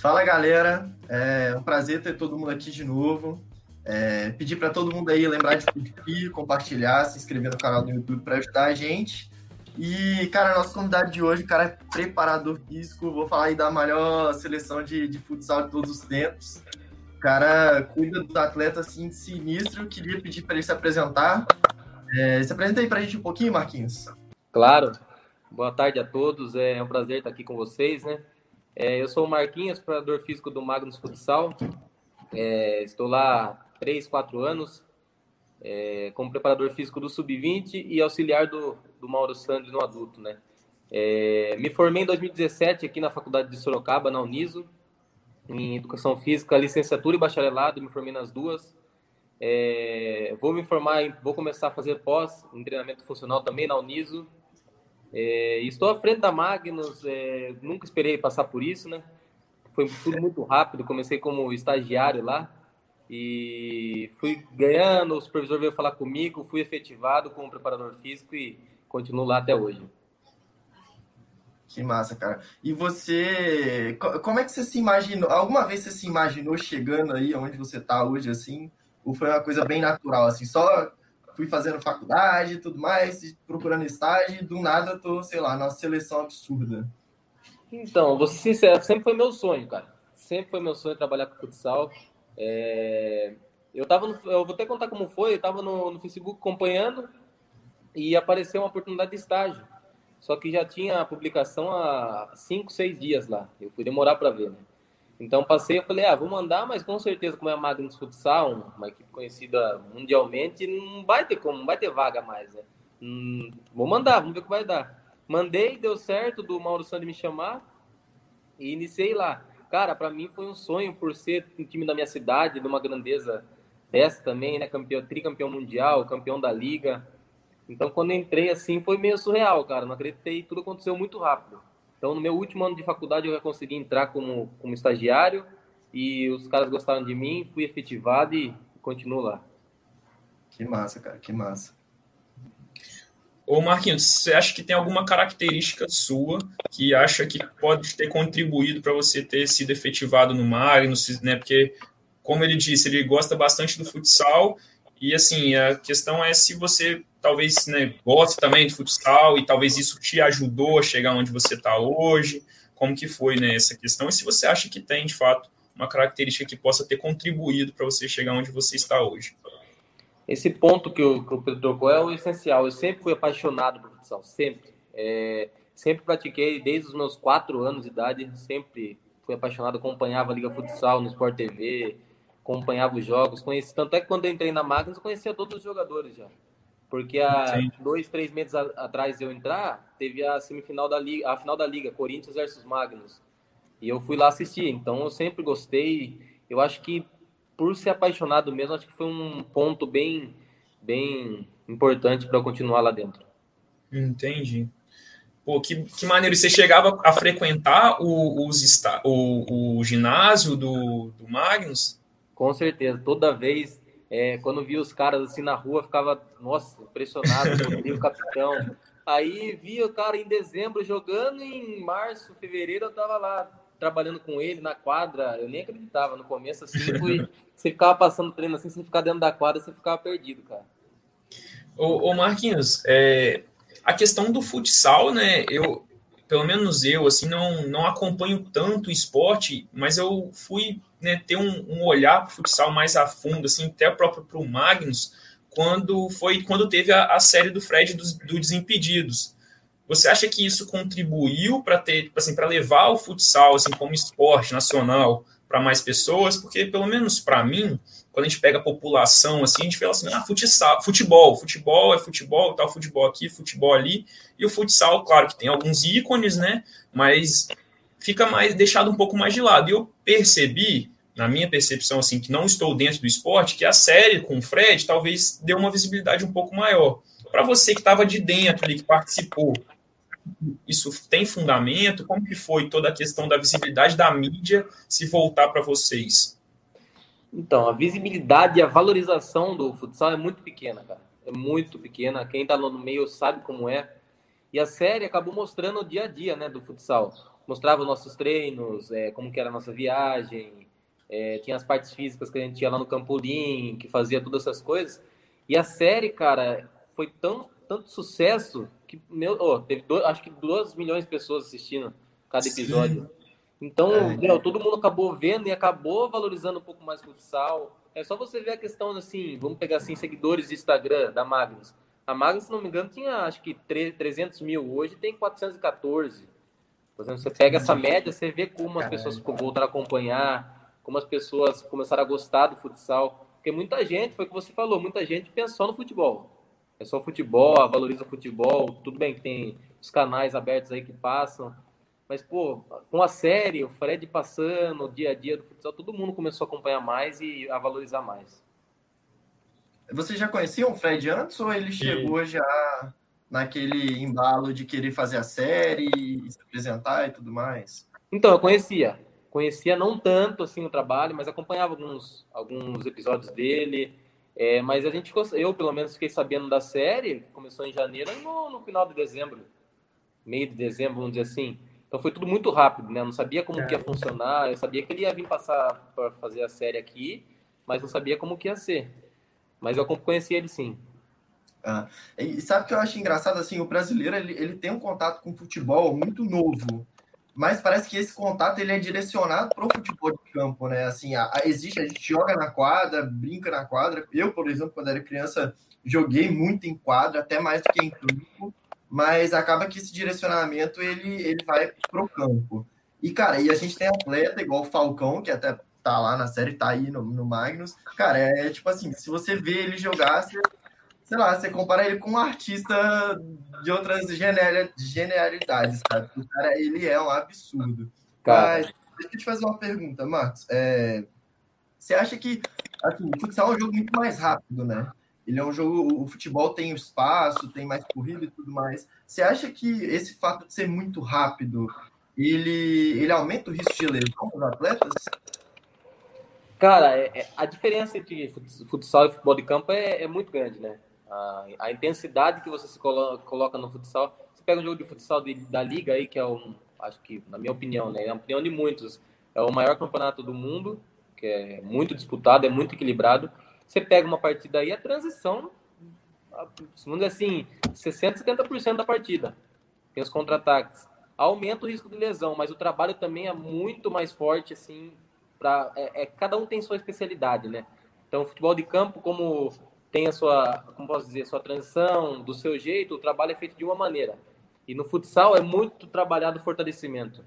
Fala galera, é um prazer ter todo mundo aqui de novo. É, pedir para todo mundo aí lembrar de curtir, compartilhar, se inscrever no canal do YouTube para ajudar a gente. E, cara, nosso convidado de hoje, o cara é preparador físico, vou falar aí da melhor seleção de, de futsal de todos os tempos. O cara cuida dos atletas assim sinistro. Queria pedir para ele se apresentar. É, se apresenta aí para a gente um pouquinho, Marquinhos. Claro. Boa tarde a todos. É um prazer estar aqui com vocês, né? É, eu sou o Marquinhos, preparador físico do Magnus Futsal. É, estou lá há 3, 4 anos é, como preparador físico do Sub-20 e auxiliar do, do Mauro Sandri no adulto, né? É, me formei em 2017 aqui na Faculdade de Sorocaba, na Uniso, em Educação Física, licenciatura e bacharelado, me formei nas duas. É, vou me formar, vou começar a fazer pós em treinamento funcional também na Uniso, é, estou à frente da Magnus, é, nunca esperei passar por isso, né? Foi tudo muito rápido, comecei como estagiário lá e fui ganhando, o supervisor veio falar comigo, fui efetivado como preparador físico e continuo lá até hoje. Que massa, cara. E você, como é que você se imaginou? Alguma vez você se imaginou chegando aí onde você está hoje, assim? Ou foi uma coisa bem natural, assim? Só fui fazendo faculdade e tudo mais, procurando estágio, e do nada tô, sei lá, na seleção absurda. Então, vou ser sincero, sempre foi meu sonho, cara. Sempre foi meu sonho trabalhar com futsal. É... Eu tava no... eu vou até contar como foi, eu tava no, no Facebook acompanhando e apareceu uma oportunidade de estágio. Só que já tinha a publicação há cinco, seis dias lá. Eu fui demorar para ver, né? Então passei, eu falei, ah, vou mandar, mas com certeza, como é a Magnus Futsal, uma equipe conhecida mundialmente, não vai ter como, não vai ter vaga mais, né? Hum, vou mandar, vamos ver o que vai dar. Mandei, deu certo do Mauro Sandri me chamar e iniciei lá. Cara, para mim foi um sonho por ser um time da minha cidade, de uma grandeza dessa também, né? Campeão, tricampeão mundial, campeão da liga. Então, quando entrei assim, foi meio surreal, cara. Não acreditei, tudo aconteceu muito rápido. Então, no meu último ano de faculdade, eu já consegui entrar como, como estagiário e os caras gostaram de mim, fui efetivado e continuo lá. Que massa, cara, que massa. Ô Marquinhos, você acha que tem alguma característica sua que acha que pode ter contribuído para você ter sido efetivado no Magnus, né? Porque, como ele disse, ele gosta bastante do futsal e, assim, a questão é se você talvez né, goste também de futsal e talvez isso te ajudou a chegar onde você está hoje. Como que foi né, essa questão? E se você acha que tem, de fato, uma característica que possa ter contribuído para você chegar onde você está hoje. Esse ponto que o, que o Pedro tocou é o essencial. Eu sempre fui apaixonado por futsal, sempre. É, sempre pratiquei desde os meus quatro anos de idade, sempre fui apaixonado, acompanhava a Liga Futsal no Sport TV, acompanhava os jogos, conheci, tanto é que quando eu entrei na Magnus eu conhecia todos os jogadores já. Porque há Sim. dois, três meses a, atrás de eu entrar, teve a semifinal da liga, a final da liga, Corinthians versus Magnus. E eu fui lá assistir. Então eu sempre gostei. Eu acho que por ser apaixonado mesmo, acho que foi um ponto bem, bem importante para eu continuar lá dentro. Entendi. Pô, que, que maneiro. Você chegava a frequentar o, os, o, o ginásio do, do Magnus? Com certeza. Toda vez é, quando via os caras assim na rua, ficava, nossa, impressionado, o capitão. Aí via o cara em dezembro jogando, e em março, fevereiro eu tava lá trabalhando com ele na quadra. Eu nem acreditava no começo, assim, foi, você ficava passando treino assim, você ficar dentro da quadra, você ficava perdido, cara. Ô, ô Marquinhos, é, a questão do futsal, né? Eu, pelo menos eu, assim, não, não acompanho tanto o esporte, mas eu fui né, ter um, um olhar para o futsal mais a fundo, assim, até próprio para o Magnus, quando foi quando teve a, a série do Fred dos, do Desimpedidos. Você acha que isso contribuiu para ter, assim, para levar o futsal assim como esporte nacional para mais pessoas? Porque pelo menos para mim, quando a gente pega a população, assim, a gente fala assim, ah, futsal, futebol, futebol é futebol, tal, futebol aqui, futebol ali, e o futsal, claro que tem alguns ícones, né, mas fica mais deixado um pouco mais de lado. E eu percebi, na minha percepção, assim, que não estou dentro do esporte, que a série com o Fred talvez deu uma visibilidade um pouco maior. Para você que estava de dentro ali, que participou, isso tem fundamento? Como que foi toda a questão da visibilidade da mídia se voltar para vocês? Então, a visibilidade e a valorização do futsal é muito pequena, cara. É muito pequena. Quem está no meio sabe como é. E a série acabou mostrando o dia a dia, né, do futsal. Mostrava nossos treinos, é, como que era a nossa viagem, é, tinha as partes físicas que a gente ia lá no Campolim, que fazia todas essas coisas. E a série, cara, foi tão, tanto sucesso que, meu, oh, teve dois, acho que 2 milhões de pessoas assistindo cada episódio. Sim. Então, é. meu, todo mundo acabou vendo e acabou valorizando um pouco mais o futsal. É só você ver a questão, assim, vamos pegar assim, seguidores de Instagram da Magnus. A Magnus, se não me engano, tinha acho que 300 mil, hoje tem 414. Por exemplo, você pega essa média, você vê como as pessoas voltaram a acompanhar, como as pessoas começaram a gostar do futsal. Porque muita gente, foi o que você falou, muita gente pensou no futebol. É só futebol, valoriza o futebol. Tudo bem que tem os canais abertos aí que passam. Mas, pô, com a série, o Fred passando, o dia a dia do futsal, todo mundo começou a acompanhar mais e a valorizar mais. Você já conhecia o Fred antes ou ele chegou já naquele embalo de querer fazer a série e se apresentar e tudo mais? Então, eu conhecia. Conhecia não tanto assim o trabalho, mas acompanhava alguns, alguns episódios dele. É, mas a gente, eu pelo menos fiquei sabendo da série, que começou em janeiro no, no final de dezembro, meio de dezembro, vamos dizer assim. Então foi tudo muito rápido, né? Eu não sabia como é. que ia funcionar, eu sabia que ele ia vir passar para fazer a série aqui, mas não sabia como que ia ser. Mas eu conheci ele sim. Ah, e sabe o que eu acho engraçado? Assim, o brasileiro ele, ele tem um contato com futebol muito novo, mas parece que esse contato ele é direcionado para o futebol de campo, né? Assim, a, a, existe, a gente joga na quadra, brinca na quadra. Eu, por exemplo, quando era criança, joguei muito em quadra, até mais do que em campo, mas acaba que esse direcionamento ele, ele vai pro campo. E, cara, e a gente tem atleta igual o Falcão, que até tá lá na série, tá aí no, no Magnus. Cara, é, é tipo assim, se você vê ele jogar, você sei lá, você compara ele com um artista de outras genialidades, sabe? O cara, ele é um absurdo. Cara. Mas, deixa eu te fazer uma pergunta, Marcos. É, você acha que, assim, o futsal é um jogo muito mais rápido, né? Ele é um jogo, o futebol tem espaço, tem mais corrida e tudo mais. Você acha que esse fato de ser muito rápido, ele, ele aumenta o risco de lesão para os atletas? Cara, é, é, a diferença entre futsal e futebol de campo é, é muito grande, né? A, a intensidade que você se coloca, no futsal. Você pega um jogo de futsal de, da liga aí, que é um, acho que, na minha opinião, né, é a opinião de muitos, é o maior campeonato do mundo, que é muito disputado, é muito equilibrado. Você pega uma partida aí, a transição, vamos dizer assim, 60%, 70% da partida. Tem os contra-ataques. Aumenta o risco de lesão, mas o trabalho também é muito mais forte, assim, pra, é, é, cada um tem sua especialidade, né? Então, futebol de campo, como tem a sua, como posso dizer, sua transição, do seu jeito, o trabalho é feito de uma maneira. E no futsal é muito trabalhado o fortalecimento.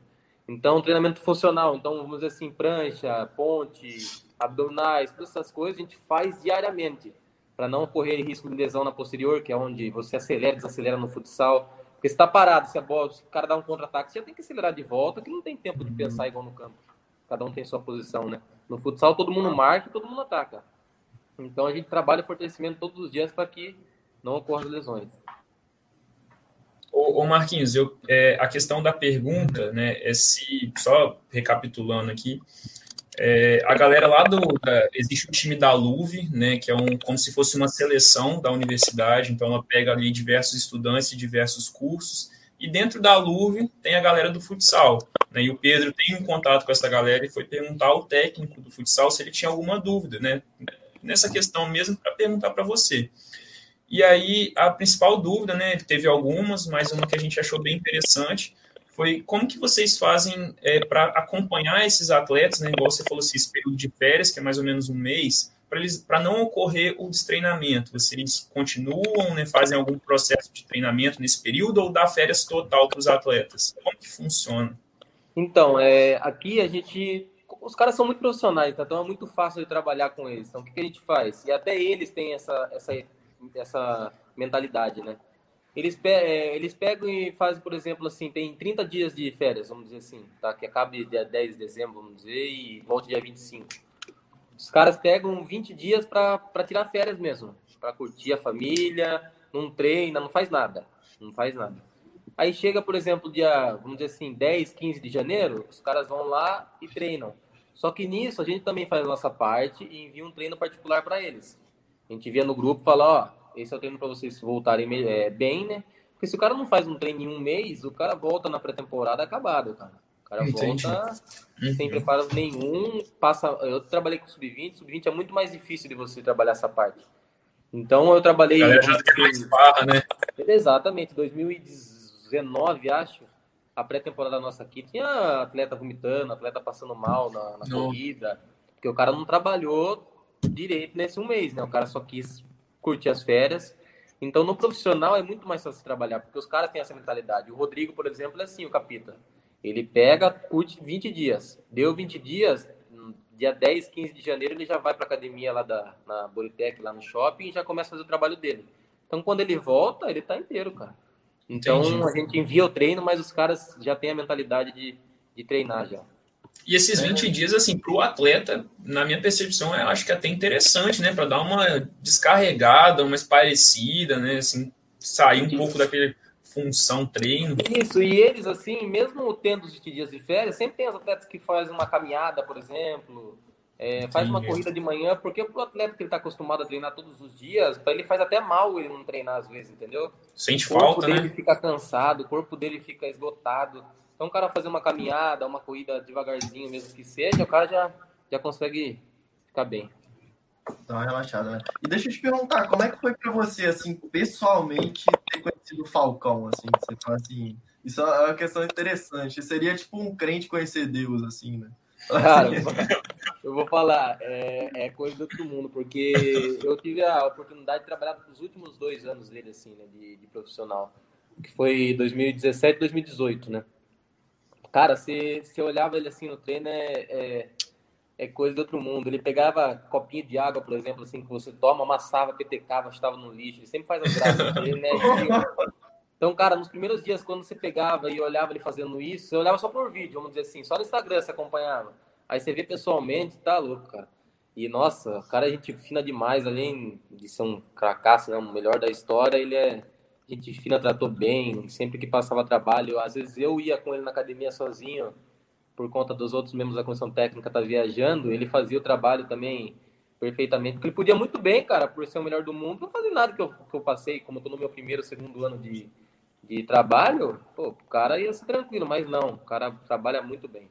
Então, treinamento funcional, então vamos dizer assim, prancha, ponte, abdominais, todas essas coisas a gente faz diariamente para não correr risco de lesão na posterior, que é onde você acelera, desacelera no futsal. Porque se está parado, se, a bola, se o cara dá um contra-ataque, você já tem que acelerar de volta, que não tem tempo de pensar igual no campo. Cada um tem sua posição, né? No futsal todo mundo marca e todo mundo ataca. Então a gente trabalha o fortalecimento todos os dias para que não ocorram lesões. Ô, Marquinhos, eu, é, a questão da pergunta, né, é se, só recapitulando aqui, é, a galera lá do. Da, existe o time da LUVE, né, que é um, como se fosse uma seleção da universidade, então ela pega ali diversos estudantes de diversos cursos, e dentro da LUVE tem a galera do futsal. Né, e o Pedro tem um contato com essa galera e foi perguntar ao técnico do futsal se ele tinha alguma dúvida, né? Nessa questão mesmo para perguntar para você. E aí, a principal dúvida, né, teve algumas, mas uma que a gente achou bem interessante, foi como que vocês fazem é, para acompanhar esses atletas, né, igual você falou assim, esse período de férias, que é mais ou menos um mês, para não ocorrer o destreinamento? Vocês continuam, né, fazem algum processo de treinamento nesse período ou dá férias total para os atletas? Como que funciona? Então, é, aqui a gente os caras são muito profissionais, então é muito fácil de trabalhar com eles. Então, o que, que a gente faz? E até eles têm essa, essa, essa mentalidade, né? Eles, pe é, eles pegam e fazem, por exemplo, assim, tem 30 dias de férias, vamos dizer assim, tá? Que acabe dia 10 de dezembro, vamos dizer, e volte dia 25. Os caras pegam 20 dias para tirar férias mesmo, para curtir a família, não treina, não faz nada, não faz nada. Aí chega, por exemplo, dia, vamos dizer assim, 10, 15 de janeiro, os caras vão lá e treinam. Só que nisso a gente também faz a nossa parte e envia um treino particular para eles. A gente envia no grupo e fala, ó, esse é o treino para vocês voltarem é, bem, né? Porque se o cara não faz um treino em um mês, o cara volta na pré-temporada acabado, cara. O cara Entendi. volta uhum. sem preparo nenhum, passa. Eu trabalhei com sub-20, sub-20 é muito mais difícil de você trabalhar essa parte. Então eu trabalhei. Já mais barra, né? Exatamente, 2019, acho. A pré-temporada nossa aqui tinha atleta vomitando, atleta passando mal na, na corrida, porque o cara não trabalhou direito nesse um mês, né? O cara só quis curtir as férias. Então, no profissional é muito mais fácil trabalhar, porque os caras têm essa mentalidade. O Rodrigo, por exemplo, é assim, o Capita. Ele pega, curte 20 dias. Deu 20 dias, dia 10, 15 de janeiro, ele já vai para academia lá da, na Boritec, lá no shopping, e já começa a fazer o trabalho dele. Então, quando ele volta, ele tá inteiro, cara. Então, Entendi. a gente envia o treino, mas os caras já têm a mentalidade de, de treinar já. E esses 20 é. dias, assim, para o atleta, na minha percepção, eu acho que é até interessante, né? Para dar uma descarregada, uma esparecida, né? Assim, sair um pouco daquele função treino. Isso, e eles, assim, mesmo tendo os dias de férias, sempre tem os atletas que fazem uma caminhada, por exemplo, é, faz uma corrida de manhã, porque o atleta que ele está acostumado a treinar todos os dias, para ele faz até mal ele não treinar às vezes, entendeu? Sente falta, né? O corpo dele fica cansado, o corpo dele fica esgotado. Então, o cara fazer uma caminhada, uma corrida devagarzinho, mesmo que seja, o cara já, já consegue ficar bem. Dá uma relaxada, né? E deixa eu te perguntar, como é que foi para você, assim, pessoalmente, ter conhecido o Falcão, assim? Você fala assim, isso é uma questão interessante. Seria tipo um crente conhecer Deus, assim, né? Cara, eu vou falar, é, é, coisa do outro mundo, porque eu tive a oportunidade de trabalhar nos últimos dois anos dele, assim, né, de, de profissional, que foi 2017 2018, né? Cara, você, você olhava ele assim no treino, é, é, é, coisa do outro mundo. Ele pegava copinho de água, por exemplo, assim, que você toma, amassava, petecava, estava no lixo. Ele sempre faz as graças. Ele, né? Então, cara, nos primeiros dias, quando você pegava e olhava ele fazendo isso, você olhava só por vídeo, vamos dizer assim, só no Instagram você acompanhava. Aí você vê pessoalmente, tá louco, cara. E, nossa, o cara é gente fina demais, além de ser um cracaço, né, o melhor da história, ele é gente fina, tratou bem, sempre que passava trabalho. Às vezes eu ia com ele na academia sozinho, por conta dos outros membros da comissão técnica tá viajando, ele fazia o trabalho também perfeitamente, porque ele podia muito bem, cara, por ser o melhor do mundo, não fazer nada que eu, que eu passei, como eu tô no meu primeiro, segundo ano de, de trabalho, pô, o cara ia ser tranquilo, mas não, o cara trabalha muito bem.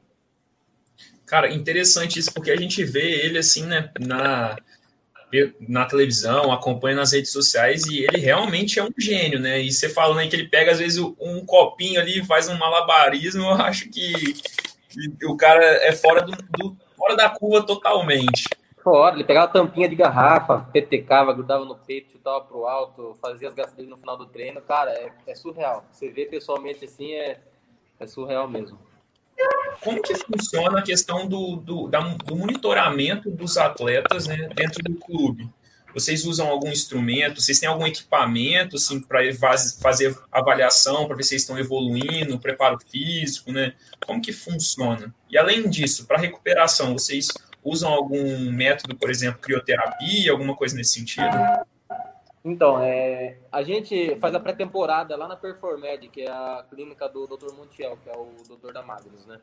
Cara, interessante isso, porque a gente vê ele assim, né, na, na televisão, acompanha nas redes sociais e ele realmente é um gênio, né? E você falando aí que ele pega, às vezes, um copinho ali e faz um malabarismo, eu acho que, o cara é fora, do, do, fora da curva totalmente. Fora, ele pegava tampinha de garrafa, petecava, grudava no peito, chutava pro alto, fazia as gastas dele no final do treino. Cara, é, é surreal. Você vê pessoalmente assim, é, é surreal mesmo. Como que funciona a questão do, do, da, do monitoramento dos atletas né, dentro do clube? Vocês usam algum instrumento? Vocês têm algum equipamento assim, para fazer avaliação, para ver se eles estão evoluindo, preparo físico, né? Como que funciona? E além disso, para recuperação, vocês usam algum método, por exemplo, crioterapia, alguma coisa nesse sentido? Então, é, a gente faz a pré-temporada lá na Performed, que é a clínica do Dr. Montiel, que é o doutor da Magnus, né?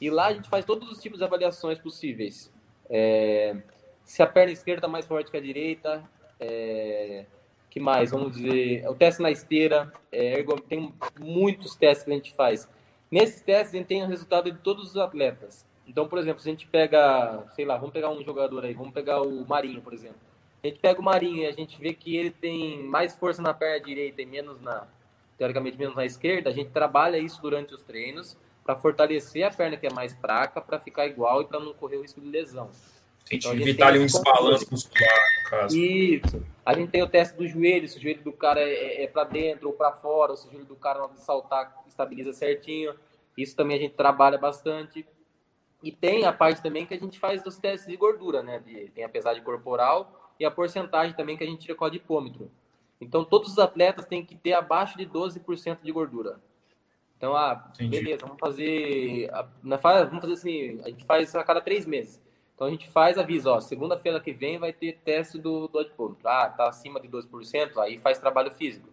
E lá a gente faz todos os tipos de avaliações possíveis. É, se a perna esquerda está mais forte que a direita, é, que mais? Vamos dizer, o teste na esteira, é, tem muitos testes que a gente faz. Nesses testes a gente tem o resultado de todos os atletas. Então, por exemplo, se a gente pega, sei lá, vamos pegar um jogador aí, vamos pegar o Marinho, por exemplo a gente pega o Marinho e a gente vê que ele tem mais força na perna direita e menos na, teoricamente, menos na esquerda, a gente trabalha isso durante os treinos para fortalecer a perna que é mais fraca, para ficar igual e para não correr o risco de lesão. Então, a gente evitar ali um desbalanço muscular, no caso. Isso. A gente tem o teste do joelho, se o joelho do cara é, é para dentro ou para fora, ou se o joelho do cara, na hora de saltar, estabiliza certinho. Isso também a gente trabalha bastante. E tem a parte também que a gente faz dos testes de gordura, né? De, tem a pesagem corporal e a porcentagem também que a gente tira com o adipômetro. Então, todos os atletas têm que ter abaixo de 12% de gordura. Então, ah, Entendi. beleza, vamos fazer, vamos fazer assim, a gente faz a cada três meses. Então, a gente faz, avisa, ó, segunda-feira que vem vai ter teste do, do adipômetro. Ah, tá acima de 12%, aí faz trabalho físico.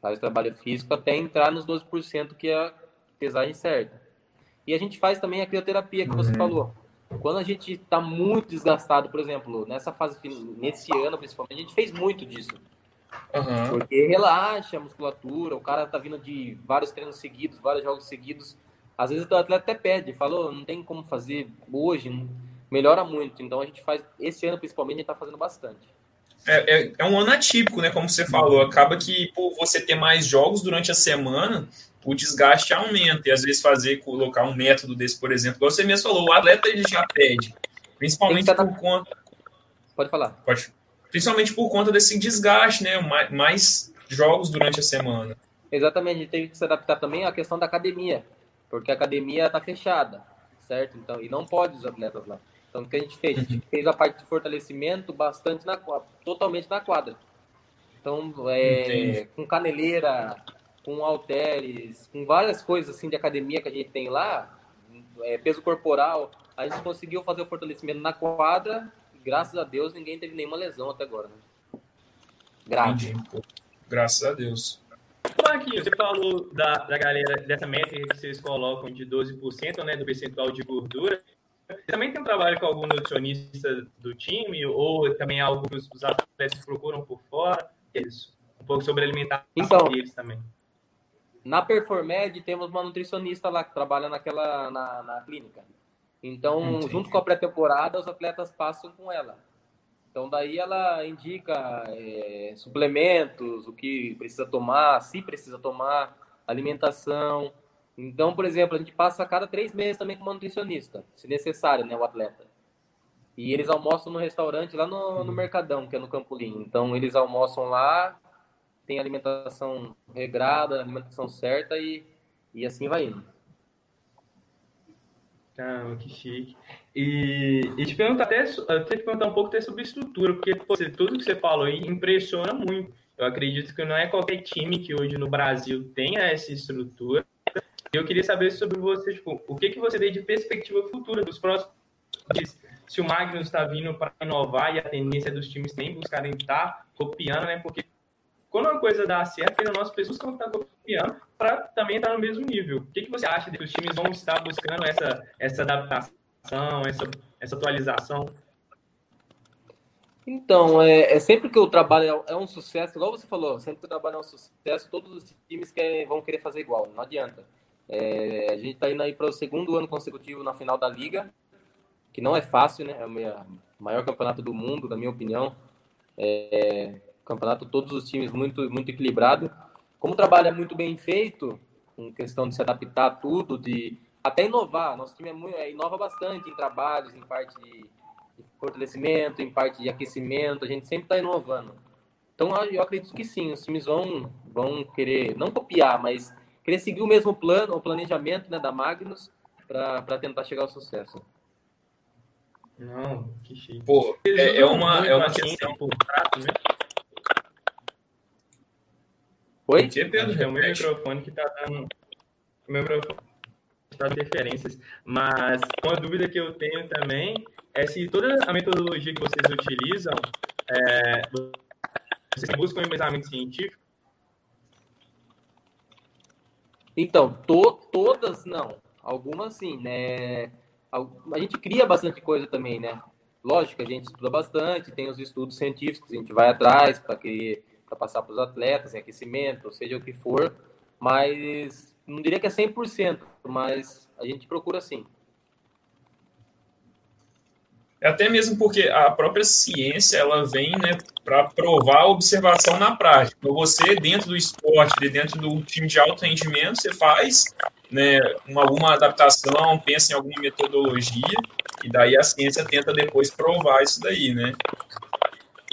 Faz trabalho físico até entrar nos 12%, que é a pesagem certa. E a gente faz também a crioterapia, que você uhum. falou. Quando a gente está muito desgastado, por exemplo, nessa fase, nesse ano principalmente, a gente fez muito disso. Uhum. Porque relaxa a musculatura, o cara tá vindo de vários treinos seguidos, vários jogos seguidos. às vezes o atleta até pede, falou, não tem como fazer hoje, melhora muito. Então a gente faz, esse ano principalmente, a gente está fazendo bastante. É, é, é, um ano atípico, né? Como você falou, acaba que por você ter mais jogos durante a semana, o desgaste aumenta. E às vezes fazer, colocar um método desse, por exemplo, igual você mesmo falou, o atleta ele já pede. Principalmente por conta. Pode falar. Pode. Principalmente por conta desse desgaste, né? Mais, mais jogos durante a semana. Exatamente, a gente teve que se adaptar também à questão da academia, porque a academia está fechada, certo? Então, e não pode os atletas lá. Então, o que a gente fez? A gente fez a parte de fortalecimento bastante na totalmente na quadra. Então, é, com caneleira, com halteres, com várias coisas assim de academia que a gente tem lá, é, peso corporal, a gente conseguiu fazer o fortalecimento na quadra e, graças a Deus, ninguém teve nenhuma lesão até agora. Né? Grave. Graças a Deus. Marquinhos, você falou da, da galera, dessa métrica que vocês colocam de 12% né, do percentual de gordura. Você também tem um trabalho com algum nutricionista do time? Ou também algo que os, atletas procuram por fora? Isso. Um pouco sobre a alimentação então, deles também. Na Performed temos uma nutricionista lá que trabalha naquela na, na clínica. Então, Entendi. junto com a pré-temporada, os atletas passam com ela. Então, daí ela indica é, suplementos, o que precisa tomar, se precisa tomar, alimentação. Então, por exemplo, a gente passa a cada três meses também com uma nutricionista, se necessário, né, o atleta. E eles almoçam no restaurante lá no, no Mercadão, que é no Campolim. Então, eles almoçam lá, tem alimentação regrada, alimentação certa e, e assim vai indo. Ah, que chique. E, e te perguntar até, eu que perguntar um pouco até sobre estrutura, porque você, tudo que você falou aí impressiona muito. Eu acredito que não é qualquer time que hoje no Brasil tenha essa estrutura. Eu queria saber sobre você, tipo, o que, que você vê de perspectiva futura dos próximos? Se o Magnus está vindo para inovar e a tendência dos times tem buscarem estar copiando, né? Porque quando uma coisa dá certo, as nossas pessoas estão copiando para também estar no mesmo nível. O que, que você acha de que os times vão estar buscando essa, essa adaptação, essa, essa atualização? Então, é, é, sempre que o trabalho é, é, um sucesso, igual você falou, sempre que o trabalho é um sucesso, todos os times querem, vão querer fazer igual, não adianta. É, a gente está indo aí para o segundo ano consecutivo na final da Liga, que não é fácil, né? É o maior campeonato do mundo, na minha opinião. É, campeonato, todos os times muito, muito equilibrado. Como o trabalho é muito bem feito, em questão de se adaptar a tudo, de até inovar. Nosso time é muito, é, inova bastante em trabalhos, em parte de, de fortalecimento, em parte de aquecimento. A gente sempre está inovando. Então, eu acredito que sim, os times vão, vão querer, não copiar, mas querer seguir o mesmo plano, o planejamento né, da Magnus, para tentar chegar ao sucesso. Não, que chique. Pô, é, é uma, é uma questão. Por prato, né? Oi? Que, Pedro? É o meu microfone que tá dando. O meu microfone está interferências. Mas uma dúvida que eu tenho também é se toda a metodologia que vocês utilizam, é, vocês buscam embasamento científico? Então, to, todas não. Algumas sim, né? A gente cria bastante coisa também, né? Lógico, a gente estuda bastante, tem os estudos científicos, a gente vai atrás para que para passar para os atletas, em aquecimento, seja o que for, mas não diria que é 100%, mas a gente procura sim. É até mesmo porque a própria ciência ela vem né, para provar a observação na prática. Então, você, dentro do esporte, dentro do time de alto rendimento, você faz né, uma, alguma adaptação, pensa em alguma metodologia, e daí a ciência tenta depois provar isso daí, né?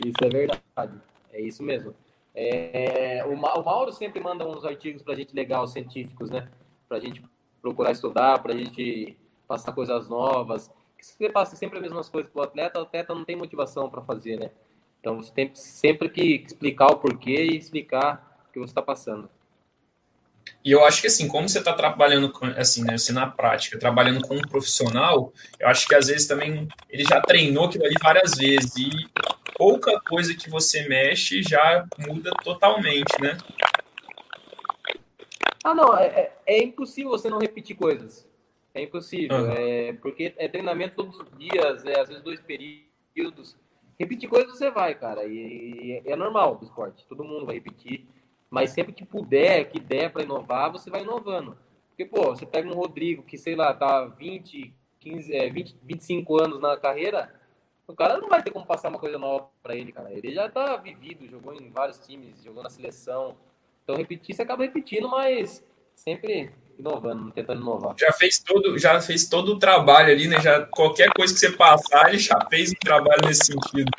Isso é verdade. É isso mesmo. É, o, Mauro sempre manda uns artigos para a gente legal, científicos, né? Para a gente procurar estudar, para a gente passar coisas novas. Se você passa sempre as mesmas coisas para o atleta, o atleta não tem motivação para fazer, né? Então você tem sempre que explicar o porquê e explicar o que você está passando. E eu acho que assim, como você está trabalhando com, assim, né, assim, na prática, trabalhando com um profissional, eu acho que às vezes também ele já treinou aquilo ali várias vezes e pouca coisa que você mexe já muda totalmente, né? Ah, não, é, é, é impossível você não repetir coisas. É impossível, uhum. é, porque é treinamento todos os dias, é, às vezes dois períodos. Repetir coisas você vai, cara, e, e é normal do esporte, todo mundo vai repetir, mas sempre que puder, que der para inovar, você vai inovando. Porque, pô, você pega um Rodrigo que, sei lá, tá 20, 15, é, 20, 25 anos na carreira, o cara não vai ter como passar uma coisa nova para ele, cara. Ele já tá vivido, jogou em vários times, jogou na seleção. Então, repetir, você acaba repetindo, mas sempre inovando, tentando inovar. Já fez todo, já fez todo o trabalho ali, né? Já qualquer coisa que você passar, ele já fez um trabalho nesse sentido.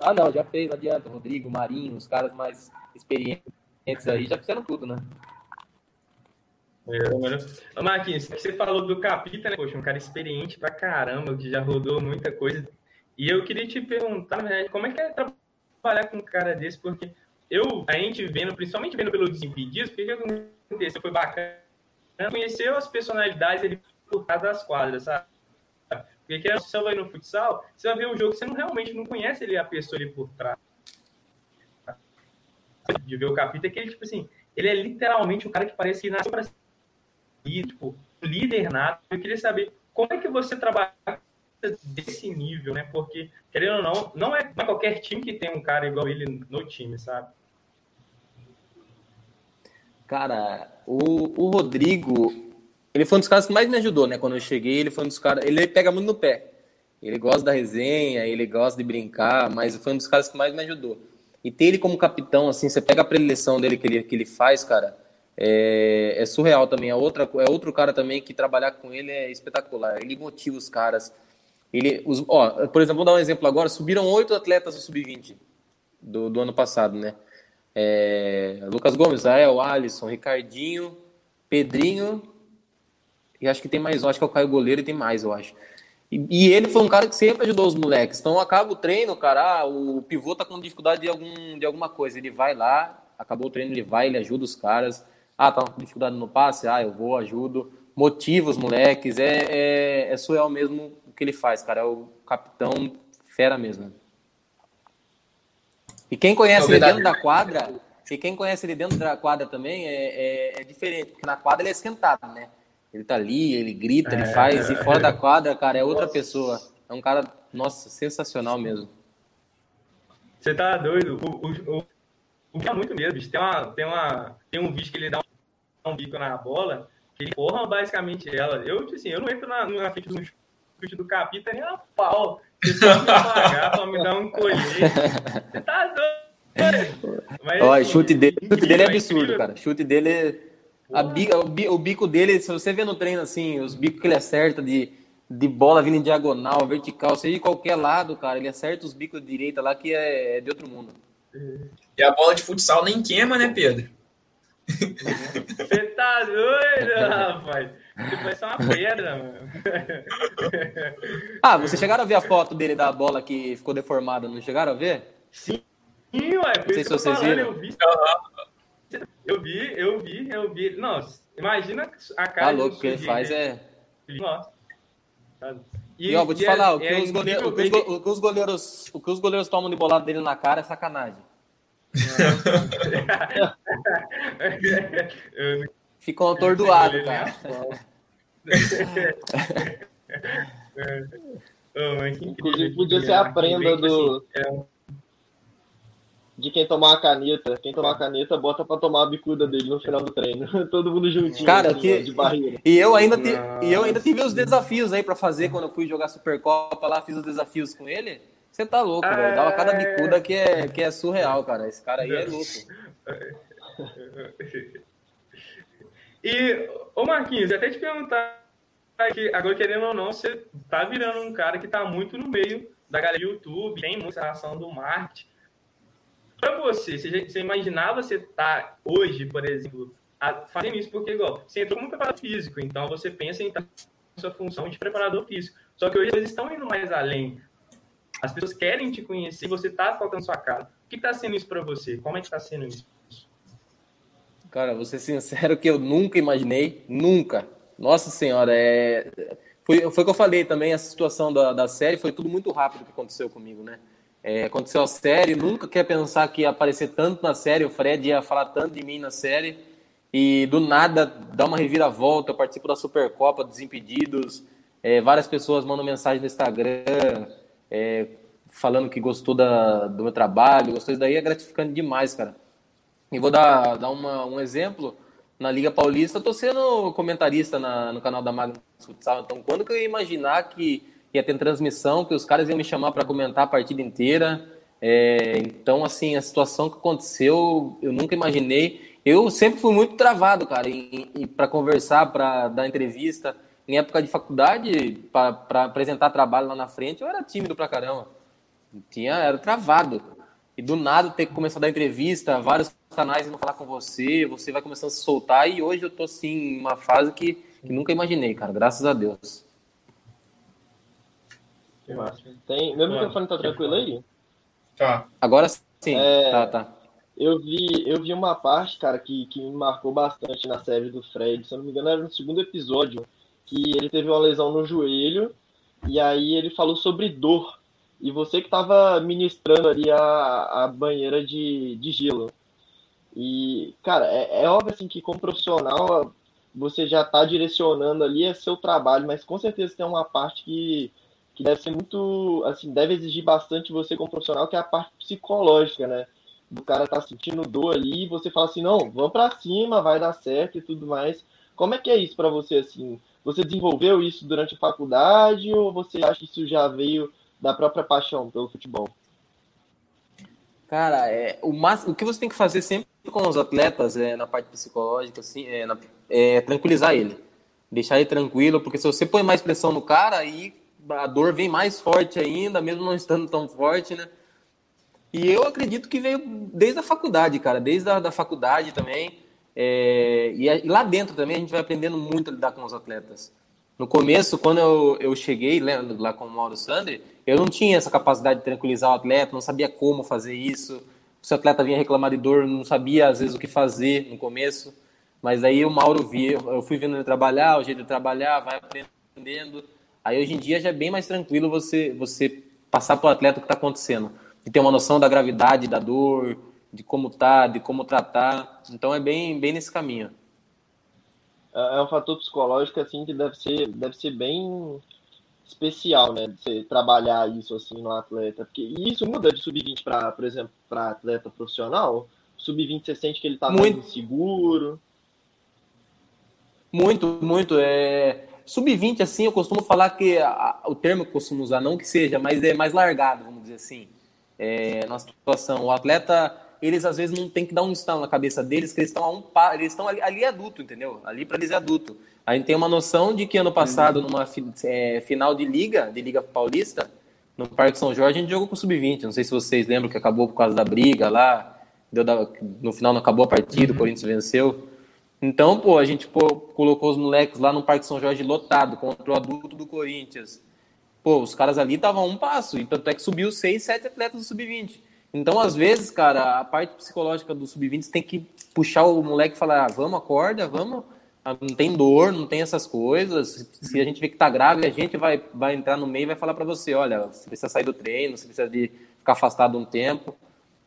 Ah, não, já fez, não adianta. Rodrigo, Marinho, os caras mais experientes aí já fizeram tudo, né? Marquinhos, você falou do Capita, né? Poxa, um cara experiente pra caramba, que já rodou muita coisa. E eu queria te perguntar, na verdade, como é que é trabalhar com um cara desse? Porque eu, a gente vendo, principalmente vendo pelo Desimpedidos, o que, aconteceu? Foi bacana conhecer as personalidades ele por trás das quadras, sabe? Porque que você vai no futsal, você vai ver um jogo que você não, realmente não conhece ele, a pessoa ali por trás. De ver o Capita, é que ele, tipo assim, ele é literalmente um cara que parece que nasceu para tipo, líder nato. Eu queria saber como é que você trabalha desse nível, né? Porque, querendo ou não, não é qualquer time que tem um cara igual ele no time, sabe? Cara, o, o Rodrigo, ele foi um dos caras que mais me ajudou, né? Quando eu cheguei, ele foi um dos caras. Ele pega muito no pé. Ele gosta da resenha, ele gosta de brincar, mas foi um dos caras que mais me ajudou. E ter ele como capitão, assim, você pega a predileção dele que ele, que ele faz, cara, é, é surreal também. É, outra, é outro cara também que trabalhar com ele é espetacular. Ele motiva os caras. Ele, os, ó, por exemplo, vou dar um exemplo agora: subiram oito atletas do Sub-20 do, do ano passado, né? É, Lucas Gomes, Ael, Alisson, Ricardinho, Pedrinho, e acho que tem mais, acho que é o Caio Goleiro e tem mais, eu acho. E, e, ele foi um cara que sempre ajudou os moleques. Então acaba o treino, cara, ah, o pivô tá com dificuldade de, algum, de alguma coisa. Ele vai lá, acabou o treino, ele vai, ele ajuda os caras. Ah, tá com dificuldade no passe, ah, eu vou, ajudo. Motiva os moleques. É, é, é surreal mesmo o que ele faz, cara. É o capitão fera mesmo. E quem conhece ele dentro da quadra, e quem conhece ele dentro da quadra também é, é, é, diferente, porque na quadra ele é esquentado, né? Ele tá ali, ele grita, ele é, faz, e fora da quadra, cara, é outra pessoa. É um cara, nossa, sensacional mesmo. Você tá doido? O, o, o, o é muito mesmo, bicho. Tem, uma, tem, uma, tem um vídeo que ele dá um, bico na bola, que ele porra basicamente ela. Eu, tipo assim, eu não entro na, na frente do chute do capita nem a pau. Você pode me pagar pra me dar um colete. Você tá doido. Mas, Olha, assim, chute dele, incrível, chute dele é absurdo, cara. Chute dele é... A bica, o, bico dele, se você vê no treino assim, os bicos que ele acerta de, de bola vindo em diagonal, vertical, seja de qualquer lado, cara, ele acerta os bicos de direita lá que é, é de outro mundo. E a bola de futsal nem queima, né, Pedro? Você tá doido, rapaz? Vai ser uma pedra, mano. Ah, vocês chegaram a ver a foto dele da bola que ficou deformada, não chegaram a ver? Sim, ué. Não sei se vocês viram. Eu vi, eu vi, eu vi, eu vi. Nossa, imagina a cara Tá louco, o que ele faz é... Nossa. E, e ó, vou te falar, é, o, que é os goleiros, o, que os, o, que os goleiros, o que os goleiros tomam de bolada dele na cara é sacanagem. Ficam atordoados, cara. Inclusive, podia ser a prenda do. De quem tomar a caneta. Quem tomar a caneta, bota pra tomar a bicuda dele no final do treino. Todo mundo juntinho. Cara, assim, que... de barreira. E eu, ainda te... e eu ainda tive os desafios aí pra fazer quando eu fui jogar Supercopa lá, fiz os desafios com ele. Você tá louco, ah, velho. Dava cada bicuda que é, que é surreal, cara. Esse cara aí é louco. E, ô Marquinhos, até te perguntar que agora, querendo ou não, você tá virando um cara que tá muito no meio da galera do YouTube, tem muita relação do marketing. Para você, você, você imaginava você estar tá hoje, por exemplo, fazendo isso? Porque, igual, você entrou como preparador físico, então você pensa em estar sua função de preparador físico. Só que hoje eles estão indo mais além. As pessoas querem te conhecer, você está colocando sua cara. O que está sendo isso para você? Como é que está sendo isso? Cara, vou ser sincero que eu nunca imaginei, nunca. Nossa Senhora, é... foi, foi o que eu falei também, essa situação da, da série foi tudo muito rápido que aconteceu comigo, né? É, aconteceu a série, nunca quer pensar que ia aparecer tanto na série, o Fred ia falar tanto de mim na série, e do nada dá uma reviravolta, eu participo da Supercopa, Desimpedidos, é, várias pessoas mandam mensagem no Instagram, é, falando que gostou da, do meu trabalho, gostou daí, é gratificante demais, cara. E vou dar, dar uma, um exemplo. na Liga Paulista, eu tô sendo comentarista na, no canal da Magnus Futsal. Então, quando que eu ia imaginar que ia ter transmissão, que os caras iam me chamar para comentar a partida inteira? É, então, assim, a situação que aconteceu, eu nunca imaginei. Eu sempre fui muito travado, cara, para conversar, para dar entrevista. Em época de faculdade, para apresentar trabalho lá na frente, eu era tímido pra caramba. Tinha, era travado. E do nada ter que começar a dar entrevista, vários canais vão falar com você, você vai começando a se soltar. E hoje eu tô, assim, em uma fase que, que nunca imaginei, cara, graças a Deus. Tem, meu microfone tá tranquilo aí? Tá. Agora sim, é... tá, tá. Eu vi, eu vi uma parte, cara, que, que me marcou bastante na série do Fred. Se eu não me engano, era no segundo episódio, que ele teve uma lesão no joelho, e aí ele falou sobre dor. E você que estava ministrando ali a, a banheira de, de gelo. E, cara, é, é óbvio assim que como profissional você já está direcionando ali é seu trabalho, mas com certeza tem uma parte que, que deve ser muito, assim, deve exigir bastante você como profissional, que é a parte psicológica, né? do cara tá sentindo dor ali e você fala assim, não, vamos para cima, vai dar certo e tudo mais. Como é que é isso para você assim? Você desenvolveu isso durante a faculdade ou você acha que isso já veio da própria paixão pelo futebol? Cara, é, o, máximo, o que você tem que fazer sempre com os atletas é, na parte psicológica assim, é, na, é tranquilizar ele. Deixar ele tranquilo, porque se você põe mais pressão no cara, aí a dor vem mais forte ainda, mesmo não estando tão forte, né? E eu acredito que veio desde a faculdade, cara, desde a da faculdade também. É, e, e, lá dentro também a gente vai aprendendo muito a lidar com os atletas. No começo, quando eu, eu cheguei lembra, lá com o Mauro Sandri, eu não tinha essa capacidade de tranquilizar o atleta, não sabia como fazer isso. Se o atleta vinha reclamar de dor, não sabia às vezes o que fazer no começo. Mas aí o Mauro via, eu fui vendo ele trabalhar, o jeito de trabalhar, vai aprendendo. Aí hoje em dia já é bem mais tranquilo você, você passar para o atleta o que está acontecendo de ter uma noção da gravidade da dor, de como tá, de como tratar. Então é bem, bem nesse caminho. É, é um fator psicológico assim que deve ser, deve ser bem especial, né? De você trabalhar isso assim no atleta, porque isso muda de sub-20 para, por exemplo, para atleta profissional. Sub-20 você sente que ele está muito inseguro. Muito, muito. É... Sub-20, assim, eu costumo falar que a, o termo que eu costumo usar, não que seja, mas é mais largado, vamos dizer assim é, na situação. O atleta, eles às vezes não tem que dar um estalo na cabeça deles, que eles estão a um eles estão ali, ali adulto, entendeu? Ali para eles é adulto. A gente tem uma noção de que ano passado, numa é, final de liga, de Liga Paulista, no Parque São Jorge, a gente jogou com o Sub-20. Não sei se vocês lembram que acabou por causa da briga lá. Deu da, no final não acabou a partida, uhum. o Corinthians venceu. Então, pô, a gente pô, colocou os moleques lá no Parque São Jorge lotado contra o adulto do Corinthians. Pô, os caras ali estavam a um passo, e tanto é que subiu seis, sete atletas do sub-20. Então, às vezes, cara, a parte psicológica do sub-20 tem que puxar o moleque e falar: ah, vamos, acorda, vamos. Ah, não tem dor, não tem essas coisas. Se a gente vê que tá grave, a gente vai, vai entrar no meio e vai falar para você: olha, você precisa sair do treino, você precisa de ficar afastado um tempo.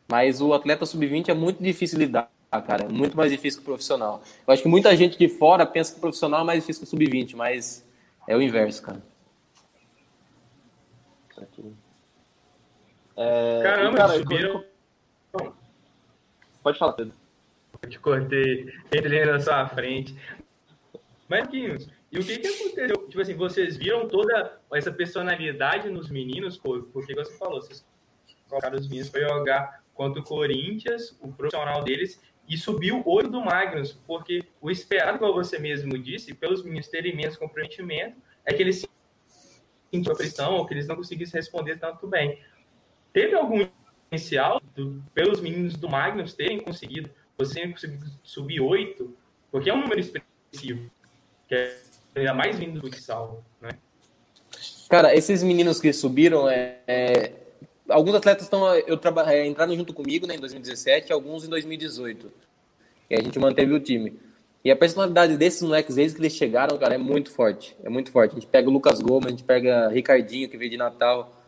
Mas o atleta sub-20 é muito difícil lidar, cara. É muito mais difícil que o profissional. Eu acho que muita gente de fora pensa que o profissional é mais difícil que o sub-20, mas é o inverso, cara. É, Caramba, cara, subiram. Pode falar, Pedro. Eu te cortei, entrei na sua frente. Marquinhos, e o que que aconteceu? Tipo assim, vocês viram toda essa personalidade nos meninos, porque você falou, vocês colocaram os meninos para jogar contra o Corinthians, o profissional deles, e subiu o olho do Magnus, porque o esperado, como você mesmo disse, pelos meninos terem menos comprometimento, é que eles sentiu a pressão ou que eles não conseguissem responder tanto bem. Teve algum inicial do, pelos meninos do Magnus terem conseguido, você conseguiu subir oito, porque é um número expressivo, que é ainda mais vindo do futsal, né? Cara, esses meninos que subiram, é, é alguns atletas estão eu é, entraram junto comigo né, em 2017, alguns em 2018. E a gente manteve o time. E a personalidade desses moleques, desde que eles chegaram, cara, é muito forte. É muito forte. A gente pega o Lucas Gomes, a gente pega Ricardinho, que veio de Natal.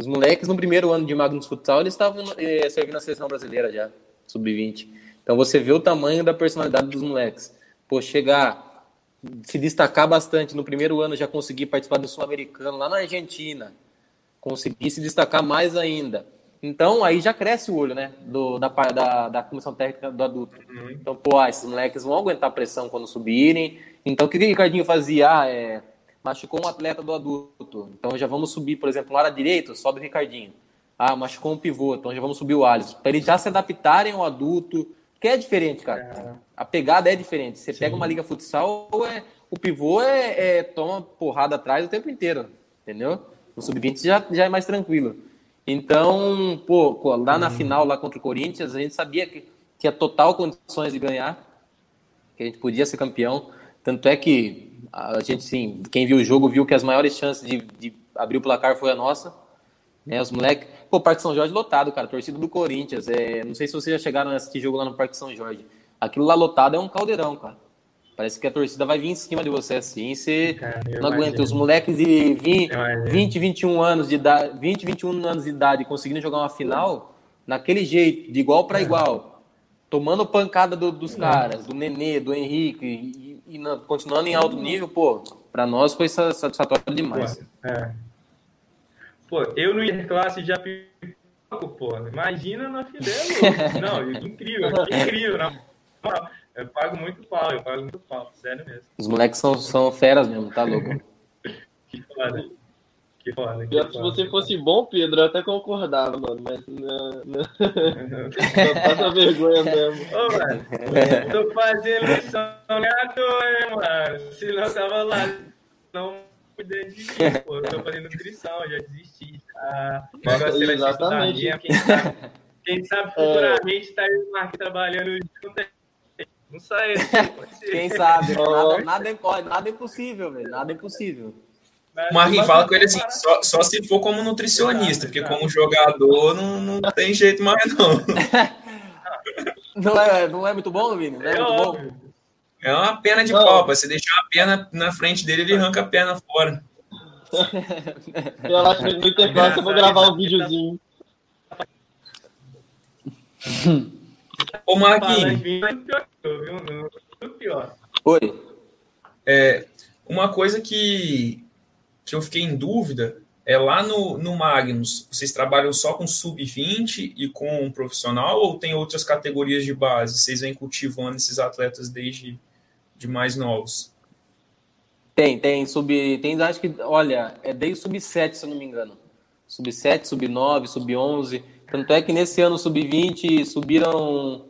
Os moleques, no primeiro ano de Magnus Futsal, eles estavam é, servindo a seleção brasileira já, sub-20. Então você vê o tamanho da personalidade dos moleques. Pô, chegar, se destacar bastante no primeiro ano, já conseguir participar do Sul-Americano lá na Argentina. Conseguir se destacar mais ainda. Então aí já cresce o olho, né? Do, da, da, da comissão técnica do adulto. Uhum. Então, pô, ah, esses moleques vão aguentar pressão quando subirem. Então o que o Ricardinho fazia? Ah, é, machucou um atleta do adulto. Então já vamos subir, por exemplo, no área direito, sobe o Ricardinho. Ah, machucou um pivô, então já vamos subir o Alisson. Para eles já se adaptarem ao adulto. Que é diferente, cara. É. A pegada é diferente. Você Sim. pega uma liga futsal, é, o pivô é, é, toma porrada atrás o tempo inteiro. Entendeu? No sub-20 já, já é mais tranquilo. Então, pô, lá na uhum. final, lá contra o Corinthians, a gente sabia que tinha total condições de ganhar, que a gente podia ser campeão. Tanto é que a gente, sim, quem viu o jogo viu que as maiores chances de, de abrir o placar foi a nossa. Né, os moleques. Pô, Parque São Jorge lotado, cara. Torcida do Corinthians. É, não sei se vocês já chegaram a assistir jogo lá no Parque São Jorge. Aquilo lá lotado é um caldeirão, cara. Parece que a torcida vai vir em cima de você assim, você cara, não aguenta. Os moleques de 20, 20, 21 anos de idade, 20, 21 anos de idade conseguindo jogar uma final naquele jeito, de igual para é. igual, tomando pancada do, dos é. caras, do Nenê, do Henrique, e, e continuando em alto nível, pô, para nós foi satisfatório demais. É. Pô, eu no Interclasse já pô, imagina na Fidel. não, incrível, incrível, na eu pago muito pau, eu pago muito pau, sério mesmo. Os moleques são, são feras mesmo, tá louco? que foda. Que foda. Que foda. Se você fosse bom, Pedro, eu até concordava, mano, mas não. não... passa vergonha mesmo. Ô, mano, tô fazendo lição aleatória, mano. Se não tava lá, não cuidei de mim, pô. Eu tô fazendo nutrição, já desisti. Ah, Exatamente. Quem sabe, quem sabe futuramente é... tá aí trabalhando junto não sei. Quem sabe? Nada, nada, é, nada é impossível, velho. Nada é impossível. O Marquinhos fala com ele assim, só, só se for como nutricionista, porque como jogador não, não tem jeito mais, não. Não é, não é muito bom, Vini? Não é, é muito bom? É uma pena de copa. Você deixar a perna na frente dele, ele arranca a perna fora. Eu acho que no intervalo eu vou gravar um videozinho. Ô, Marquinhos. Oi. É, uma coisa que, que eu fiquei em dúvida é lá no, no Magnus, vocês trabalham só com sub-20 e com profissional ou tem outras categorias de base? Vocês vêm cultivando esses atletas desde de mais novos? Tem, tem sub, tem acho que, olha, é desde sub-7, se eu não me engano. Sub-7, sub-9, sub-11. Tanto é que nesse ano sub-20 subiram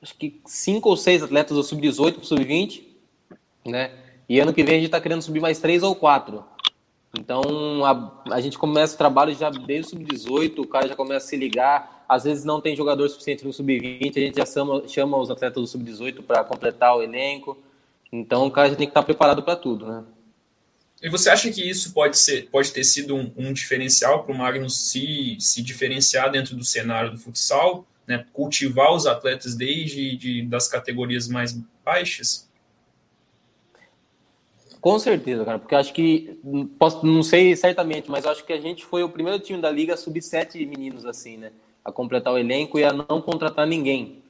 acho que cinco ou seis atletas do sub-18 para o sub-20, né? E ano que vem a gente está querendo subir mais três ou quatro. Então a, a gente começa o trabalho já desde o sub-18, o cara já começa a se ligar. Às vezes não tem jogador suficiente no sub-20, a gente já chama, chama os atletas do sub-18 para completar o elenco. Então o cara já tem que estar tá preparado para tudo, né? E você acha que isso pode, ser, pode ter sido um, um diferencial para o Magnus se, se diferenciar dentro do cenário do futsal? Né, cultivar os atletas desde de, das categorias mais baixas? Com certeza, cara, porque acho que, posso, não sei certamente, mas acho que a gente foi o primeiro time da liga a subir sete meninos assim, né? A completar o elenco e a não contratar ninguém.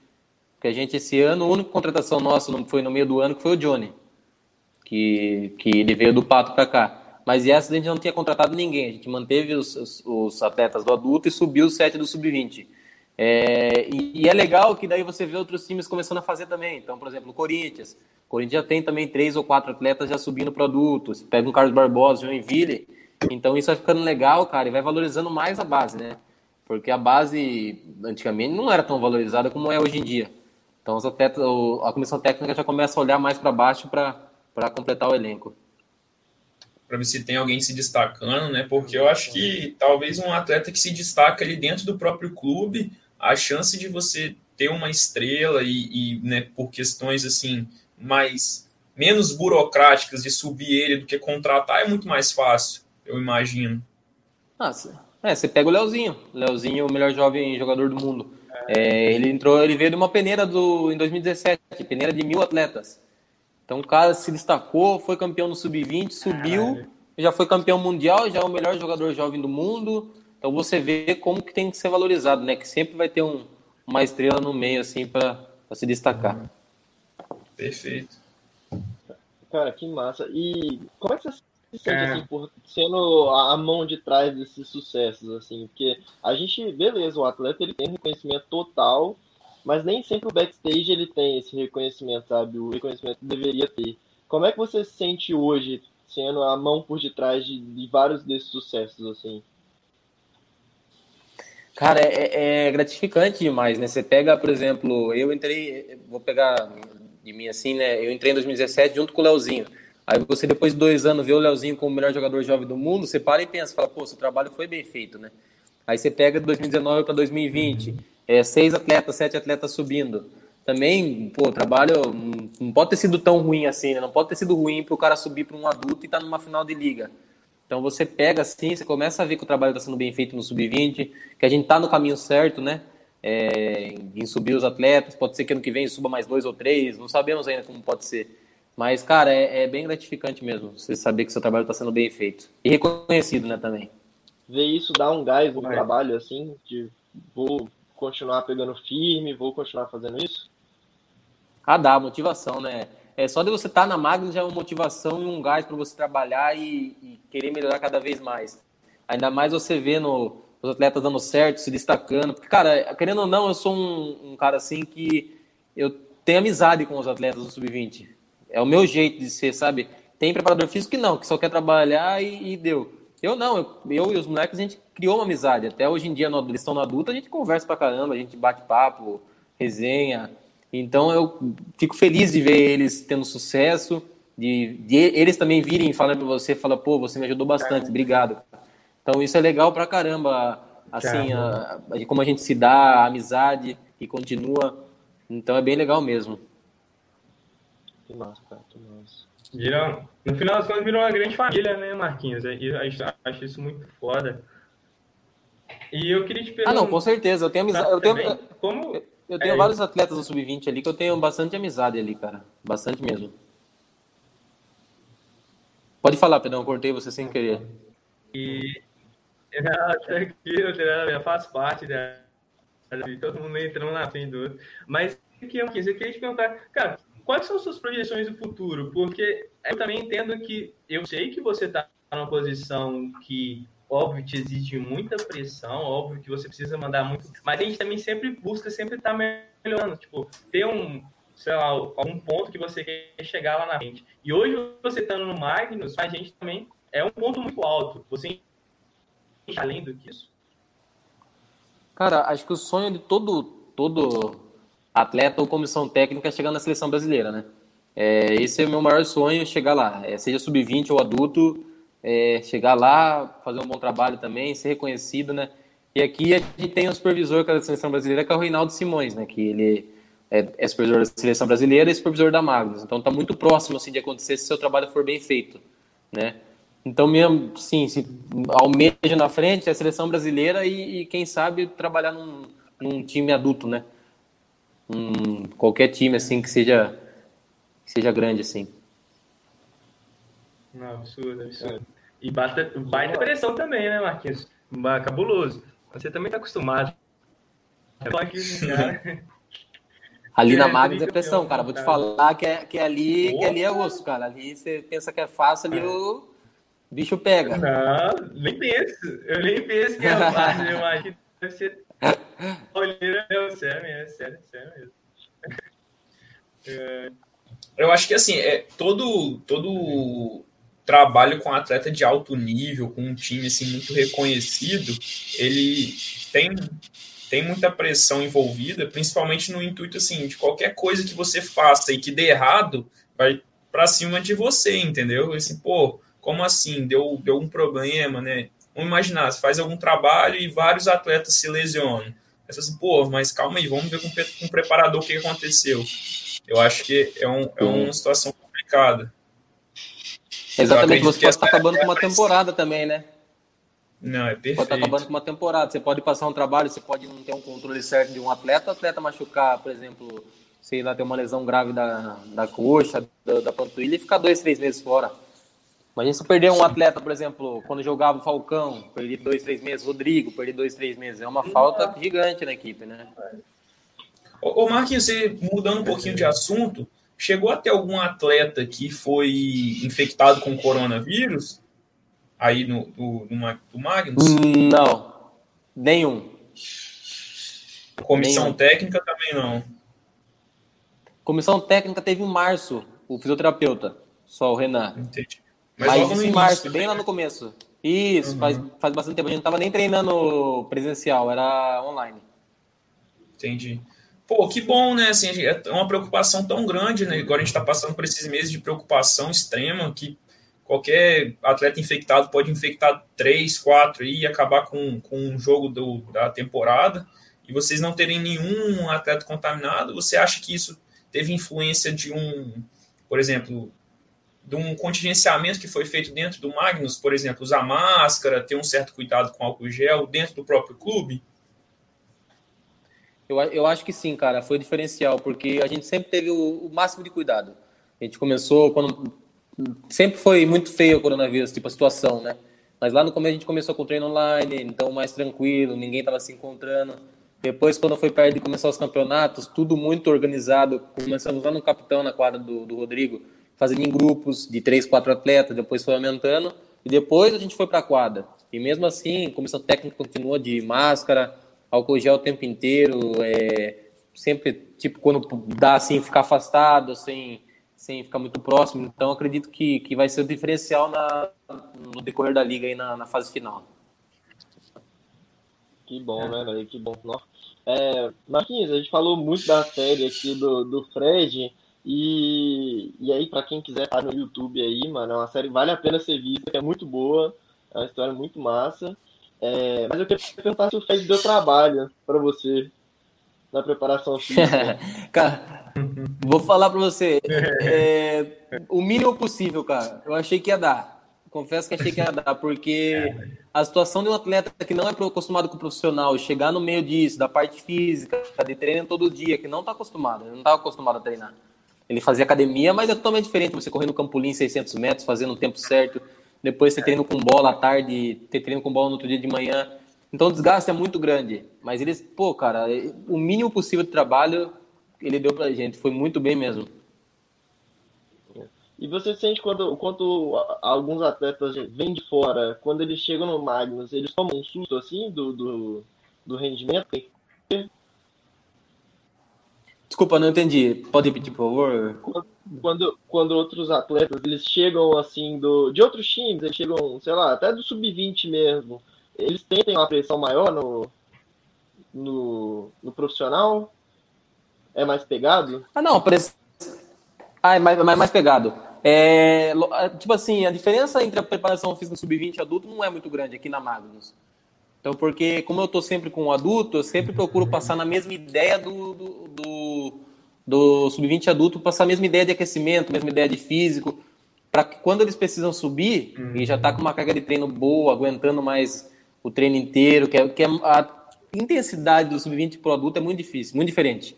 Porque a gente, esse ano, a única contratação nossa foi no meio do ano, que foi o Johnny que, que ele veio do Pato para cá. Mas essa a gente não tinha contratado ninguém, a gente manteve os, os, os atletas do adulto e subiu os sete do sub-20. É, e, e, é legal que daí você vê outros times começando a fazer também. Então, por exemplo, o Corinthians. O Corinthians já tem também três ou quatro atletas já subindo produtos. Pega um Carlos Barbosa, Joinville. Então isso vai ficando legal, cara, e vai valorizando mais a base, né? Porque a base antigamente não era tão valorizada como é hoje em dia. Então os atletas, a comissão técnica já começa a olhar mais para baixo para para completar o elenco. Para ver se tem alguém se destacando, né? Porque eu acho que talvez um atleta que se destaca ali dentro do próprio clube, a chance de você ter uma estrela e, e né, por questões assim mais menos burocráticas de subir ele do que contratar é muito mais fácil, eu imagino. Ah, é, você pega o Leozinho, Leozinho, o melhor jovem jogador do mundo. É, ele entrou, ele veio de uma peneira do em 2017, peneira de mil atletas. Então o cara se destacou, foi campeão no sub-20, subiu, já foi campeão mundial, já é o melhor jogador jovem do mundo. Então você vê como que tem que ser valorizado, né? Que sempre vai ter um, uma estrela no meio assim para se destacar. Perfeito. Cara, que massa. E como é que você sente é. assim, por sendo a mão de trás desses sucessos, assim, porque a gente, beleza, o atleta ele tem reconhecimento total, mas nem sempre o backstage ele tem esse reconhecimento, sabe? O reconhecimento deveria ter. Como é que você se sente hoje, sendo a mão por detrás de, de vários desses sucessos, assim? Cara, é, é, gratificante demais, né? Você pega, por exemplo, eu entrei, vou pegar de mim assim, né? Eu entrei em 2017 junto com o Leozinho. Aí você, depois de dois anos, vê o Leozinho como o melhor jogador jovem do mundo, você para e pensa, fala, pô, seu trabalho foi bem feito, né? Aí você pega de 2019 para 2020, é, seis atletas, sete atletas subindo. Também, pô, o trabalho não pode ter sido tão ruim assim, né? Não pode ter sido ruim para o cara subir para um adulto e estar tá numa final de liga. Então você pega assim, você começa a ver que o trabalho está sendo bem feito no sub-20, que a gente está no caminho certo, né? É, em subir os atletas, pode ser que ano que vem suba mais dois ou três, não sabemos ainda como pode ser. Mas, cara, é, é bem gratificante mesmo você saber que seu trabalho está sendo bem feito. E reconhecido, né, também. Ver isso dá um gás no é. trabalho, assim, de vou continuar pegando firme, vou continuar fazendo isso? Ah, dá, motivação, né? É, só de você estar tá na Magnus já é uma motivação e um gás para você trabalhar e, e, querer melhorar cada vez mais. Ainda mais você vendo os atletas dando certo, se destacando. Porque, cara, querendo ou não, eu sou um, um cara assim que eu tenho amizade com os atletas do Sub-20. É o meu jeito de ser, sabe? Tem preparador físico que não, que só quer trabalhar e, e deu. Eu não, eu, eu, e os moleques, a gente criou uma amizade. Até hoje em dia, no, eles estão no adulto, a gente conversa pra caramba, a gente bate papo, resenha. Então eu fico feliz de ver eles tendo sucesso, de, de eles também virem falando para você, fala, pô, você me ajudou bastante, obrigado. Então isso é legal pra caramba, assim, a, a, como a gente se dá, a amizade que continua. Então é bem legal mesmo. Que massa, cara. Viram, no final das contas, virou uma grande família, né, Marquinhos? Eu acho, isso muito foda. E eu queria te perguntar. Ah, não, com certeza. Eu tenho amizade. Eu tenho, como, eu tenho é vários isso. atletas do Sub-20 ali que eu tenho bastante amizade ali, cara. Bastante mesmo. Pode falar, Pedrão, cortei você sem querer. E tranquilo, tá faz parte da. Todo mundo entrando na frente do outro. Mas aqui, eu queria te perguntar, cara, quais são suas projeções do futuro? Porque eu também entendo que eu sei que você está numa posição que óbvio te exige muita pressão, óbvio que você precisa mandar muito, mas a gente também sempre busca sempre estar tá melhorando, tipo, ter um, sei lá, algum ponto que você quer chegar lá na frente. E hoje você estando no Magnus, a gente também é um ponto muito alto. Você além do que isso? Cara, acho que o sonho de todo todo atleta ou comissão técnica é chegar na seleção brasileira, né? É, esse é o meu maior sonho, chegar lá. É, seja sub-20 ou adulto, é, chegar lá, fazer um bom trabalho também, ser reconhecido, né? E aqui a gente tem o supervisor da seleção brasileira, que é o Reinaldo Simões, né? Que ele é, é supervisor da seleção brasileira e supervisor da Magnus. Então está muito próximo assim de acontecer se seu trabalho for bem feito, né? Então mesmo, sim, se almeja na frente a seleção brasileira e, e quem sabe trabalhar num, num, time adulto, né? Um, qualquer time assim que seja que seja grande assim. Não, absurdo, absurdo. E bate, baita pressão também, né, Marquinhos? Cabuloso. Você também tá acostumado. Ali na é, Magnus é pressão, cara. Vou te falar que, é, que, ali, que ali é osso, cara. Ali você pensa que é fácil, ali o bicho pega. Não, nem penso. Eu nem penso que é fácil. Eu acho que deve ser. É sério, é sério, sério mesmo. Eu acho que assim, é todo, todo trabalho com atleta de alto nível, com um time assim muito reconhecido, ele tem tem muita pressão envolvida, principalmente no intuito assim de qualquer coisa que você faça e que dê errado, vai para cima de você, entendeu? Esse pô, como assim? Deu deu um problema, né? Vamos imaginar, você faz algum trabalho e vários atletas se lesionam. Aí assim, pô, mas calma aí, vamos ver com, com o preparador o que aconteceu. Eu acho que é, um, é uma situação complicada. Exatamente, você pode estar acabando com uma temporada também, né? Não, é perfeito. Pode estar acabando com uma temporada. Você pode passar um trabalho, você pode não ter um controle certo de um atleta, o atleta machucar, por exemplo, sei lá, ter uma lesão grave da, da coxa, da, da panturrilha e ficar dois, três meses fora. Imagina se perder um atleta, por exemplo, quando jogava o Falcão, perdi dois, três meses, Rodrigo, perdi dois, três meses. É uma falta gigante na equipe, né? Ô, Marquinhos, você mudando um pouquinho de assunto, Chegou a ter algum atleta que foi infectado com coronavírus? aí no, do, no, Magnus? Não, nenhum. Comissão nenhum. técnica também não. Comissão técnica teve em março, o fisioterapeuta, só o Renan. Entendi. Mas, no isso em março, bem lá no começo. Isso, Uhum. faz, faz bastante tempo. A gente não tava nem treinando presencial, era online. Entendi. Pô, que bom, né? Assim, é uma preocupação tão grande, né? Agora a gente está passando por esses meses de preocupação extrema que qualquer atleta infectado pode infectar três, quatro e acabar com, com um jogo do, da temporada. E vocês não terem nenhum atleta contaminado, você acha que isso teve influência de um, por exemplo, de um contingenciamento que foi feito dentro do Magnus, por exemplo, usar máscara, ter um certo cuidado com álcool gel dentro do próprio clube? Eu, eu acho que sim, cara, foi diferencial, porque a gente sempre teve o, o máximo de cuidado. A gente começou quando. Sempre foi muito feio o coronavírus, tipo a situação, né? Mas lá no começo a gente começou com treino online, então mais tranquilo, ninguém estava se encontrando. Depois, quando foi perto de começar os campeonatos, tudo muito organizado. Começamos lá no capitão, na quadra do, do Rodrigo, fazendo em grupos de três, quatro atletas, depois foi aumentando. E depois a gente foi para a quadra. E mesmo assim, comissão técnica continua de máscara, álcool gel o tempo inteiro, é, sempre, tipo, quando dá assim, ficar afastado, sem, sem ficar muito próximo. Então, acredito que, que vai ser o diferencial na, no decorrer da liga aí na, na fase final. Que bom, né? Que bom. É, Marquinhos, a gente falou muito da série aqui do, do Fred. E, e aí, pra quem quiser estar no YouTube aí, mano, é uma série vale a pena ser vista, é muito boa, é uma história muito massa. É, mas eu queria perguntar se o Fred deu trabalho pra você na preparação física. cara, vou falar pra você, é, o mínimo possível, cara. Eu achei que ia dar. Confesso que achei que ia dar, porque a situação de um atleta que não é acostumado com o profissional, chegar no meio disso, da parte física, de treino todo dia, que não tá acostumado, não estava acostumado a treinar. Ele fazia academia, mas é totalmente diferente você correr no campolim 600 metros, fazendo o tempo certo, depois você treino com bola à tarde, ter treino com bola no outro dia de manhã. Então o desgaste é muito grande. Mas eles, pô, cara, o mínimo possível de trabalho ele deu pra gente. Foi muito bem mesmo. E você sente quando, quando alguns atletas vêm de fora, quando eles chegam no Magnus, eles tomam um susto assim do, do, do rendimento? Desculpa, não entendi. Pode repetir, por favor? Quando, quando outros atletas eles chegam assim do, de outros times, eles chegam, sei lá, até do sub-20 mesmo, eles tentem uma pressão maior no, no, no profissional? É mais pegado? Ah, não, press... ah, é mais, mais, mais pegado. É, tipo assim, a diferença entre a preparação física sub-20 e adulto não é muito grande aqui na Magnus. Então, porque como eu estou sempre com o adulto, eu sempre procuro passar na mesma ideia do, do, do, do sub-20 adulto, passar a mesma ideia de aquecimento, a mesma ideia de físico, para que quando eles precisam subir, uhum. e já está com uma carga de treino boa, aguentando mais o treino inteiro, que, é, que é a intensidade do sub-20 para o adulto é muito difícil, muito diferente.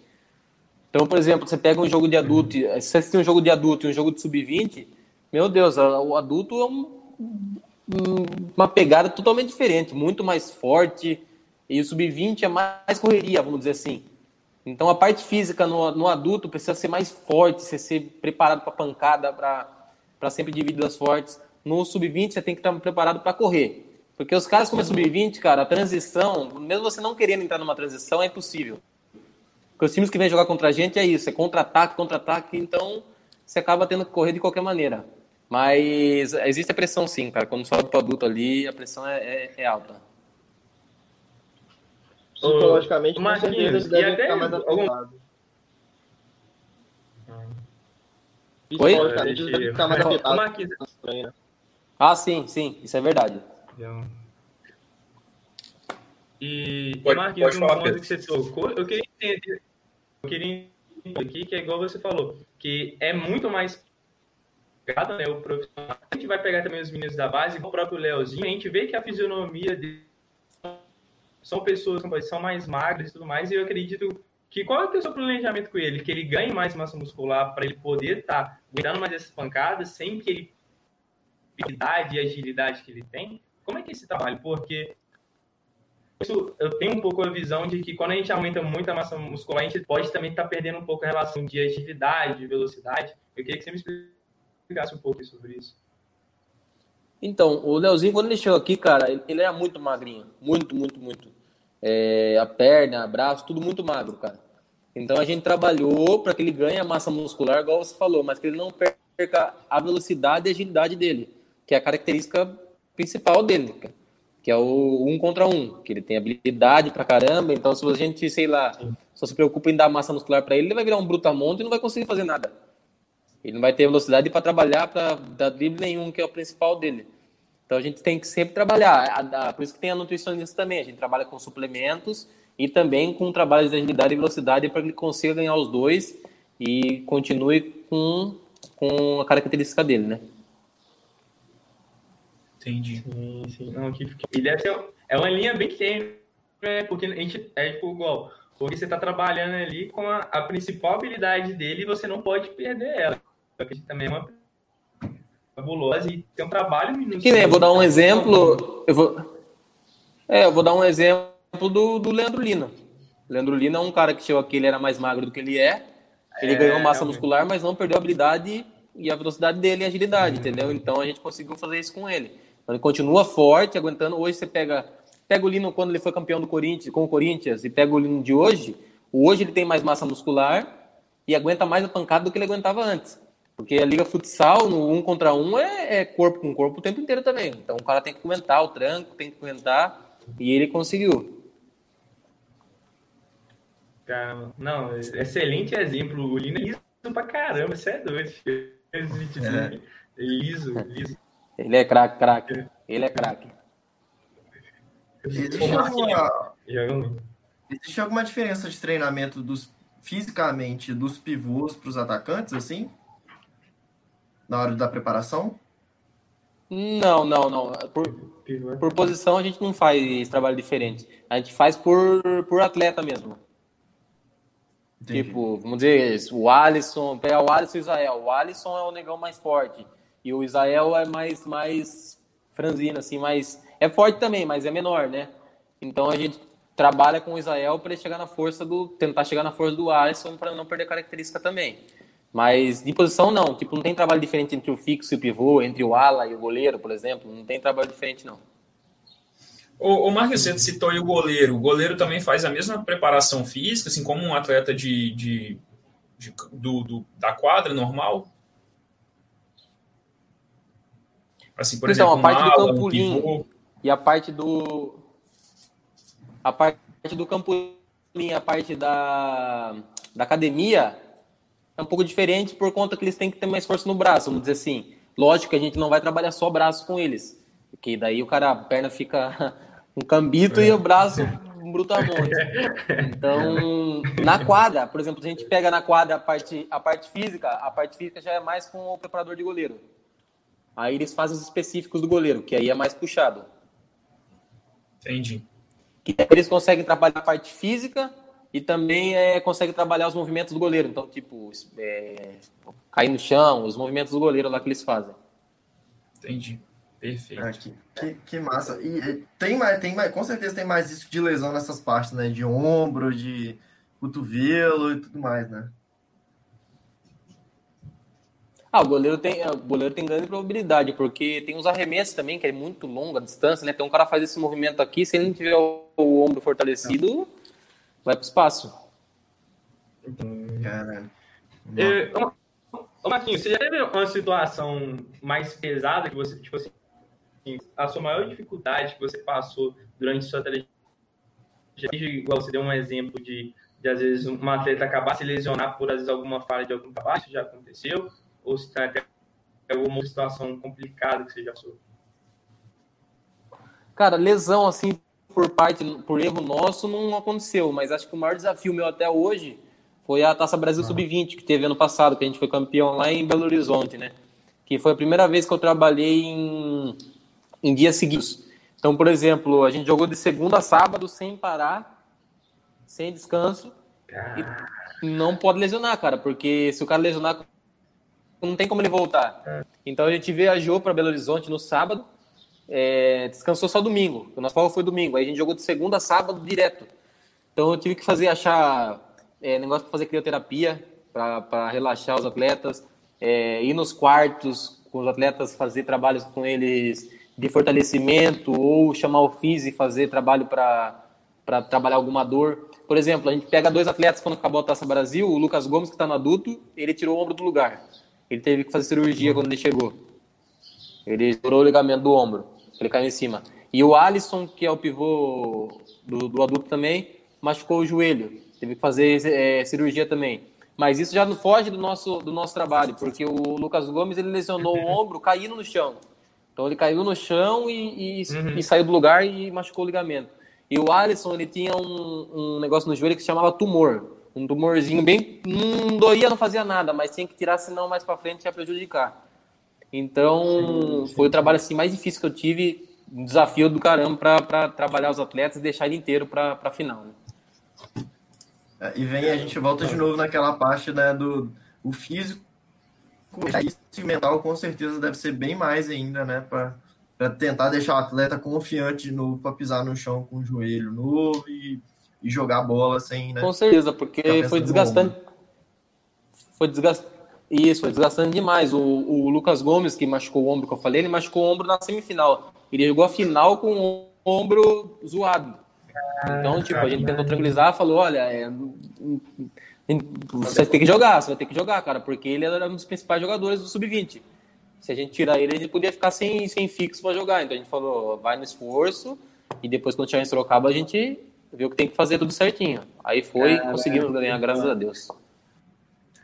Então, por exemplo, você pega um jogo de adulto, se você tem um jogo de adulto e um jogo de sub-20, meu Deus, o adulto é um, uma pegada totalmente diferente, muito mais forte, e o sub-20 é mais correria, vamos dizer assim. Então, a parte física no, no adulto precisa ser mais forte, você ser preparado para pancada, para sempre divididas fortes. No sub-20, você tem que estar preparado para correr. Porque os caras como é sub-20, cara, a transição, mesmo você não querendo entrar numa transição, é impossível. Porque os times que vêm jogar contra a gente é isso, é contra-ataque, contra-ataque, então você acaba tendo que correr de qualquer maneira. Mas existe a pressão sim, cara. Quando sobe pro adulto ali, a pressão é, é, é alta. Psicologicamente, com certeza, devem ficar mais. Psicologicamente, ficar mais afetados. Ah, sim, sim, isso é verdade. E, pode, Marquinhos, pode um ponto que você tocou, eu queria entender, eu queria entender aqui, que é igual você falou, que é muito mais pegado, né, o profissional. A gente vai pegar também os meninos da base, o próprio Leozinho, a gente vê que a fisionomia dele são pessoas que são mais magras e tudo mais, e eu acredito que qual é o seu planejamento com ele? Que ele ganhe mais massa muscular para ele poder estar tá aguentando mais essas pancadas sem que ele habilidade e agilidade que ele tem? Como é que é esse trabalho? Porque isso, eu tenho um pouco a visão de que quando a gente aumenta muito a massa muscular, a gente pode também estar tá perdendo um pouco a relação de agilidade, de velocidade. Eu queria que você me explicasse um pouco sobre isso. Então, o Leozinho, quando ele chegou aqui, cara, ele, ele era muito magrinho. Muito, muito, muito. É, a perna, braço, tudo muito magro, cara. Então a gente trabalhou para que ele ganhe a massa muscular, igual você falou, mas que ele não perca a velocidade e agilidade dele, que é a característica principal dele, que é o um contra um, que ele tem habilidade pra caramba. Então, se a gente, sei lá, só se preocupa em dar massa muscular para ele, ele vai virar um brutamonte e não vai conseguir fazer nada. Ele não vai ter velocidade para trabalhar para dar drible nenhum, que é o principal dele. Então a gente tem que sempre trabalhar. Por isso que tem a nutricionista também. A gente trabalha com suplementos e também com trabalhos de agilidade e velocidade para que ele consiga ganhar os dois e continue com, com a característica dele, né? Entendi. Sim, sim. Não, que, que deve ser, é uma linha bem tênue, né? Porque a gente é tipo igual. Porque você está trabalhando ali com a, a, principal habilidade dele e você não pode perder ela. Porque também é uma fabulosa e tem um trabalho Que nem, vou dar um exemplo. Eu vou, é, eu vou dar um exemplo do, do Leandro Lina. Leandro Lina é um cara que chegou aqui, ele era mais magro do que ele é. Ele é, ganhou massa realmente. muscular, mas não perdeu a habilidade e a velocidade dele e a agilidade, uhum. entendeu? Então a gente conseguiu fazer isso com ele. Então, ele continua forte, aguentando. Hoje você pega, pega o Lino quando ele foi campeão do Corinthians, com o Corinthians e pega o Lino de hoje. Hoje ele tem mais massa muscular e aguenta mais a pancada do que ele aguentava antes. Porque a liga futsal, no um contra um, é, é corpo com corpo o tempo inteiro também. Então o cara tem que aguentar o tranco, tem que aguentar. E ele conseguiu. Caramba. Não, excelente exemplo. O Lino é liso pra caramba, você é doido. É. Liso, liso. Ele é craque, craque. Ele é craque. Existe alguma... Existe alguma diferença de treinamento dos fisicamente dos pivôs para os atacantes, assim? Na hora da preparação? Não, não, não. Por, por posição a gente não faz trabalho diferente. A gente faz por, por atleta mesmo. Entendi. Tipo, vamos dizer, o Alisson, pegar o Alisson e o Israel. O Alisson é o negão mais forte. E o Israel é mais, mais franzino, assim, mais. É forte também, mas é menor, né? Então a gente trabalha com o Israel para ele chegar na força do. tentar chegar na força do Alisson para não perder característica também. Mas de posição não, tipo, não tem trabalho diferente entre o fixo e o pivô, entre o ala e o goleiro, por exemplo, não tem trabalho diferente não. O, o Marcos, você citou aí o goleiro. O goleiro também faz a mesma preparação física, assim como um atleta de, de, de do, do, da quadra normal? Assim, por então, exemplo, a parte do campolim um e a parte do a parte do a parte da, da academia é um pouco diferente por conta que eles têm que ter mais força no braço, vamos dizer assim. Lógico que a gente não vai trabalhar só braço com eles, porque daí o cara a perna fica um cambito é. e o braço um brutamonte. Então, na quadra, por exemplo, a gente pega na quadra a parte, a parte física, a parte física já é mais com o preparador de goleiro. Aí eles fazem os específicos do goleiro, que aí é mais puxado. Entendi. Que eles conseguem trabalhar a parte física e também é, conseguem trabalhar os movimentos do goleiro. Então, tipo, é, cair no chão, os movimentos do goleiro lá que eles fazem. Entendi. Perfeito. Ah, que, que, que, massa. E tem mais, tem mais, com certeza tem mais isso de lesão nessas partes, né? De ombro, de cotovelo e tudo mais, né? Ah, o goleiro tem, o goleiro tem grande probabilidade, porque tem os arremessos também, que é muito longa a distância, né? Então o cara faz esse movimento aqui, se ele não tiver o, o ombro fortalecido, vai para o espaço. Cara. É, ô, Marquinhos, você já teve uma situação mais pesada que você, tipo assim, a sua maior dificuldade que você passou durante sua trajetória? Igual você deu um exemplo de, de às vezes, um atleta acabar se lesionar por, às vezes, alguma falha de algum trabalho, isso já aconteceu? ou se está até alguma situação complicada que você já passou? Cara, lesão assim por parte, por erro nosso, não aconteceu, mas acho que o maior desafio meu até hoje foi a Taça Brasil ah. Sub-20, que teve ano passado, que a gente foi campeão lá em Belo Horizonte, né? Que foi a primeira vez que eu trabalhei em, em dias seguidos. Então, por exemplo, a gente jogou de segunda a sábado sem parar, sem descanso. E não pode lesionar, cara, porque se o cara lesionar não tem como ele voltar. É. Então a gente viajou para Belo Horizonte no sábado, é, descansou só domingo. O nosso folga foi domingo. Aí a gente jogou de segunda a sábado direto. Então eu tive que fazer, achar é, negócio para fazer crioterapia, para relaxar os atletas, é, ir nos quartos, com os atletas, fazer trabalhos com eles de fortalecimento ou chamar o FIS e fazer trabalho para trabalhar alguma dor. Por exemplo, a gente pega dois atletas quando acabou a Taça Brasil, o Lucas Gomes, que está no adulto, ele tirou o ombro do lugar. Ele teve que fazer cirurgia quando ele chegou. Ele estourou o ligamento do ombro, ele caiu em cima. E o Alisson, que é o pivô do, do adulto também, machucou o joelho. Teve que fazer é, cirurgia também. Mas isso já não foge do nosso, do nosso trabalho, porque o Lucas Gomes ele lesionou o ombro caindo no chão. Então ele caiu no chão e, e, uhum. e, saiu do lugar e machucou o ligamento. E o Alisson ele tinha um, um negócio no joelho que se chamava tumor. Um tumorzinho bem. Não doía, não fazia nada, mas tinha que tirar, senão mais para frente ia prejudicar. Então foi o trabalho assim, mais difícil que eu tive. Um desafio do caramba para trabalhar os atletas e deixar ele inteiro para a final. Né? É, e vem, a gente volta de novo naquela parte né, do o físico e mental com certeza deve ser bem mais ainda, né? Para tentar deixar o atleta confiante de novo para pisar no chão com o joelho novo e, e jogar bola sem. Né, com certeza, porque foi desgastante. Foi desgastante. Isso, foi desgastante demais. O, o Lucas Gomes, que machucou o ombro que eu falei, ele machucou o ombro na semifinal. Ele jogou a final com o ombro zoado. Então, tipo, a gente tentou tranquilizar, falou, olha, é, você tem que jogar, você vai ter que jogar, cara, porque ele era um dos principais jogadores do Sub-20. Se a gente tirar ele, ele podia ficar sem, sem fixo para jogar. Então a gente falou, vai no esforço e depois quando chegar em Sorocaba a gente vê o que tem que fazer tudo certinho. Aí foi e conseguimos ganhar, graças a Deus.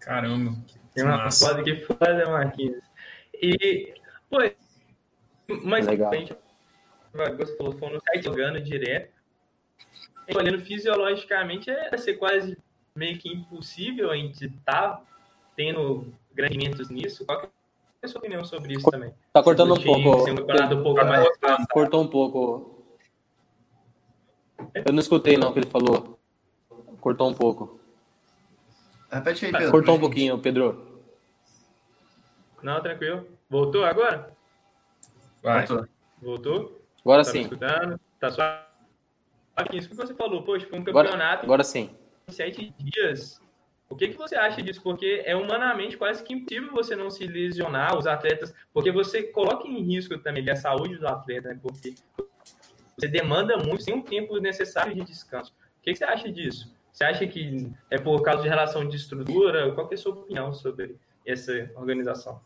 Caramba. Tem uma foda que foda, Marquinhos. E, pô, mas Legal. a gente você falou, foi no site jogando direto. Olhando fisiologicamente, é ser quase meio que impossível a gente estar tá tendo grandimentos nisso. Qual é a sua opinião sobre isso também? Tá cortando um pouco. Um um pouco mais Cortou um pouco. Eu não escutei não o que ele falou. Cortou um pouco. Repete aí, Pedro. Cortou um pouquinho, Pedro. Não, tranquilo. Voltou agora? Vai. Voltou? Voltou? Agora tá sim. Escutando? Tá suave? Isso que você falou, poxa, foi um campeonato. Agora, agora sim sete dias. O que, que você acha disso? Porque é humanamente quase que impossível você não se lesionar, os atletas, porque você coloca em risco também a saúde do atleta, né? porque você demanda muito, sem um tempo necessário de descanso. O que, que você acha disso? Você acha que é por causa de relação de estrutura? Qual é a sua opinião sobre essa organização?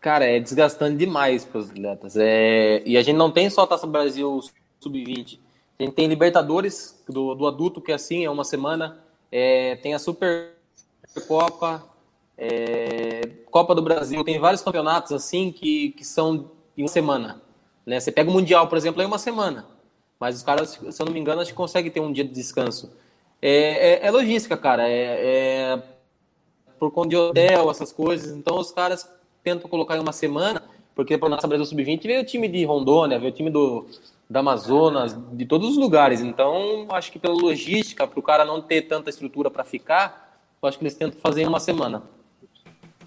Cara, é desgastante demais para os atletas. É... E a gente não tem só a Taça Brasil Sub-20 a gente tem Libertadores do, do adulto, que é assim, é uma semana. É, tem a Supercopa, é, Copa do Brasil, tem vários campeonatos assim que, que são em uma semana. Né? Você pega o Mundial, por exemplo, é uma semana. Mas os caras, se eu não me engano, acho que conseguem ter um dia de descanso. É, é, é logística, cara. É, é, por conta de hotel, essas coisas. Então os caras tentam colocar em uma semana, porque para nossa Brasil Sub-20 veio o time de Rondônia, veio o time do, da Amazonas, de todos os lugares. Então, acho que pela logística, para o cara não ter tanta estrutura para ficar, eu acho que eles tentam fazer em uma semana.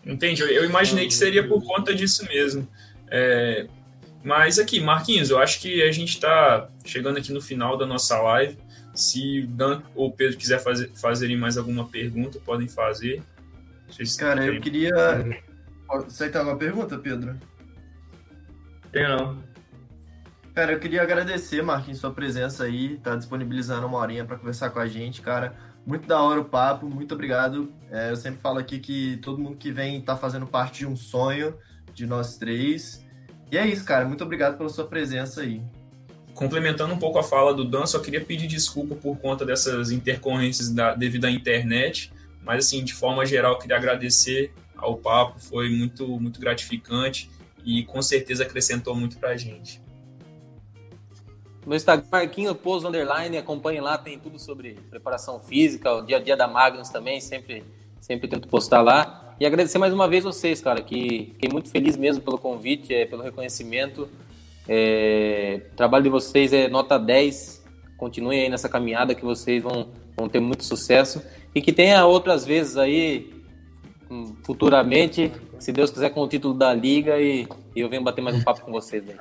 Entendi. Eu imaginei que seria por conta disso mesmo. É... Mas aqui, Marquinhos, eu acho que a gente está chegando aqui no final da nossa live. Se Dan ou Pedro quiser fazer, fazerem mais alguma pergunta, podem fazer. Cara, eu queria. Você tem alguma pergunta, Pedro? Tenho não. Cara, eu queria agradecer, Marquinhos, sua presença aí, tá disponibilizando uma horinha para conversar com a gente, cara. Muito da hora o papo, muito obrigado. É, eu sempre falo aqui que todo mundo que vem tá fazendo parte de um sonho de nós três. E é isso, cara. Muito obrigado pela sua presença aí. Complementando um pouco a fala do Dan, só queria pedir desculpa por conta dessas intercorrências da, devido à internet. Mas, assim, de forma geral, queria agradecer ao papo. Foi muito, muito gratificante e com certeza acrescentou muito para a gente. No Instagram, Marquinho Pouso Underline, acompanhe lá, tem tudo sobre preparação física, o dia a dia da Magnus também, sempre, sempre tento postar lá. E agradecer mais uma vez vocês, cara, que fiquei muito feliz mesmo pelo convite, é, pelo reconhecimento. É, o trabalho de vocês é nota 10, continuem aí nessa caminhada que vocês vão, vão ter muito sucesso. E que tenha outras vezes aí, hum, futuramente, se Deus quiser, com o título da Liga e, e eu venho bater mais um papo com vocês. Aí.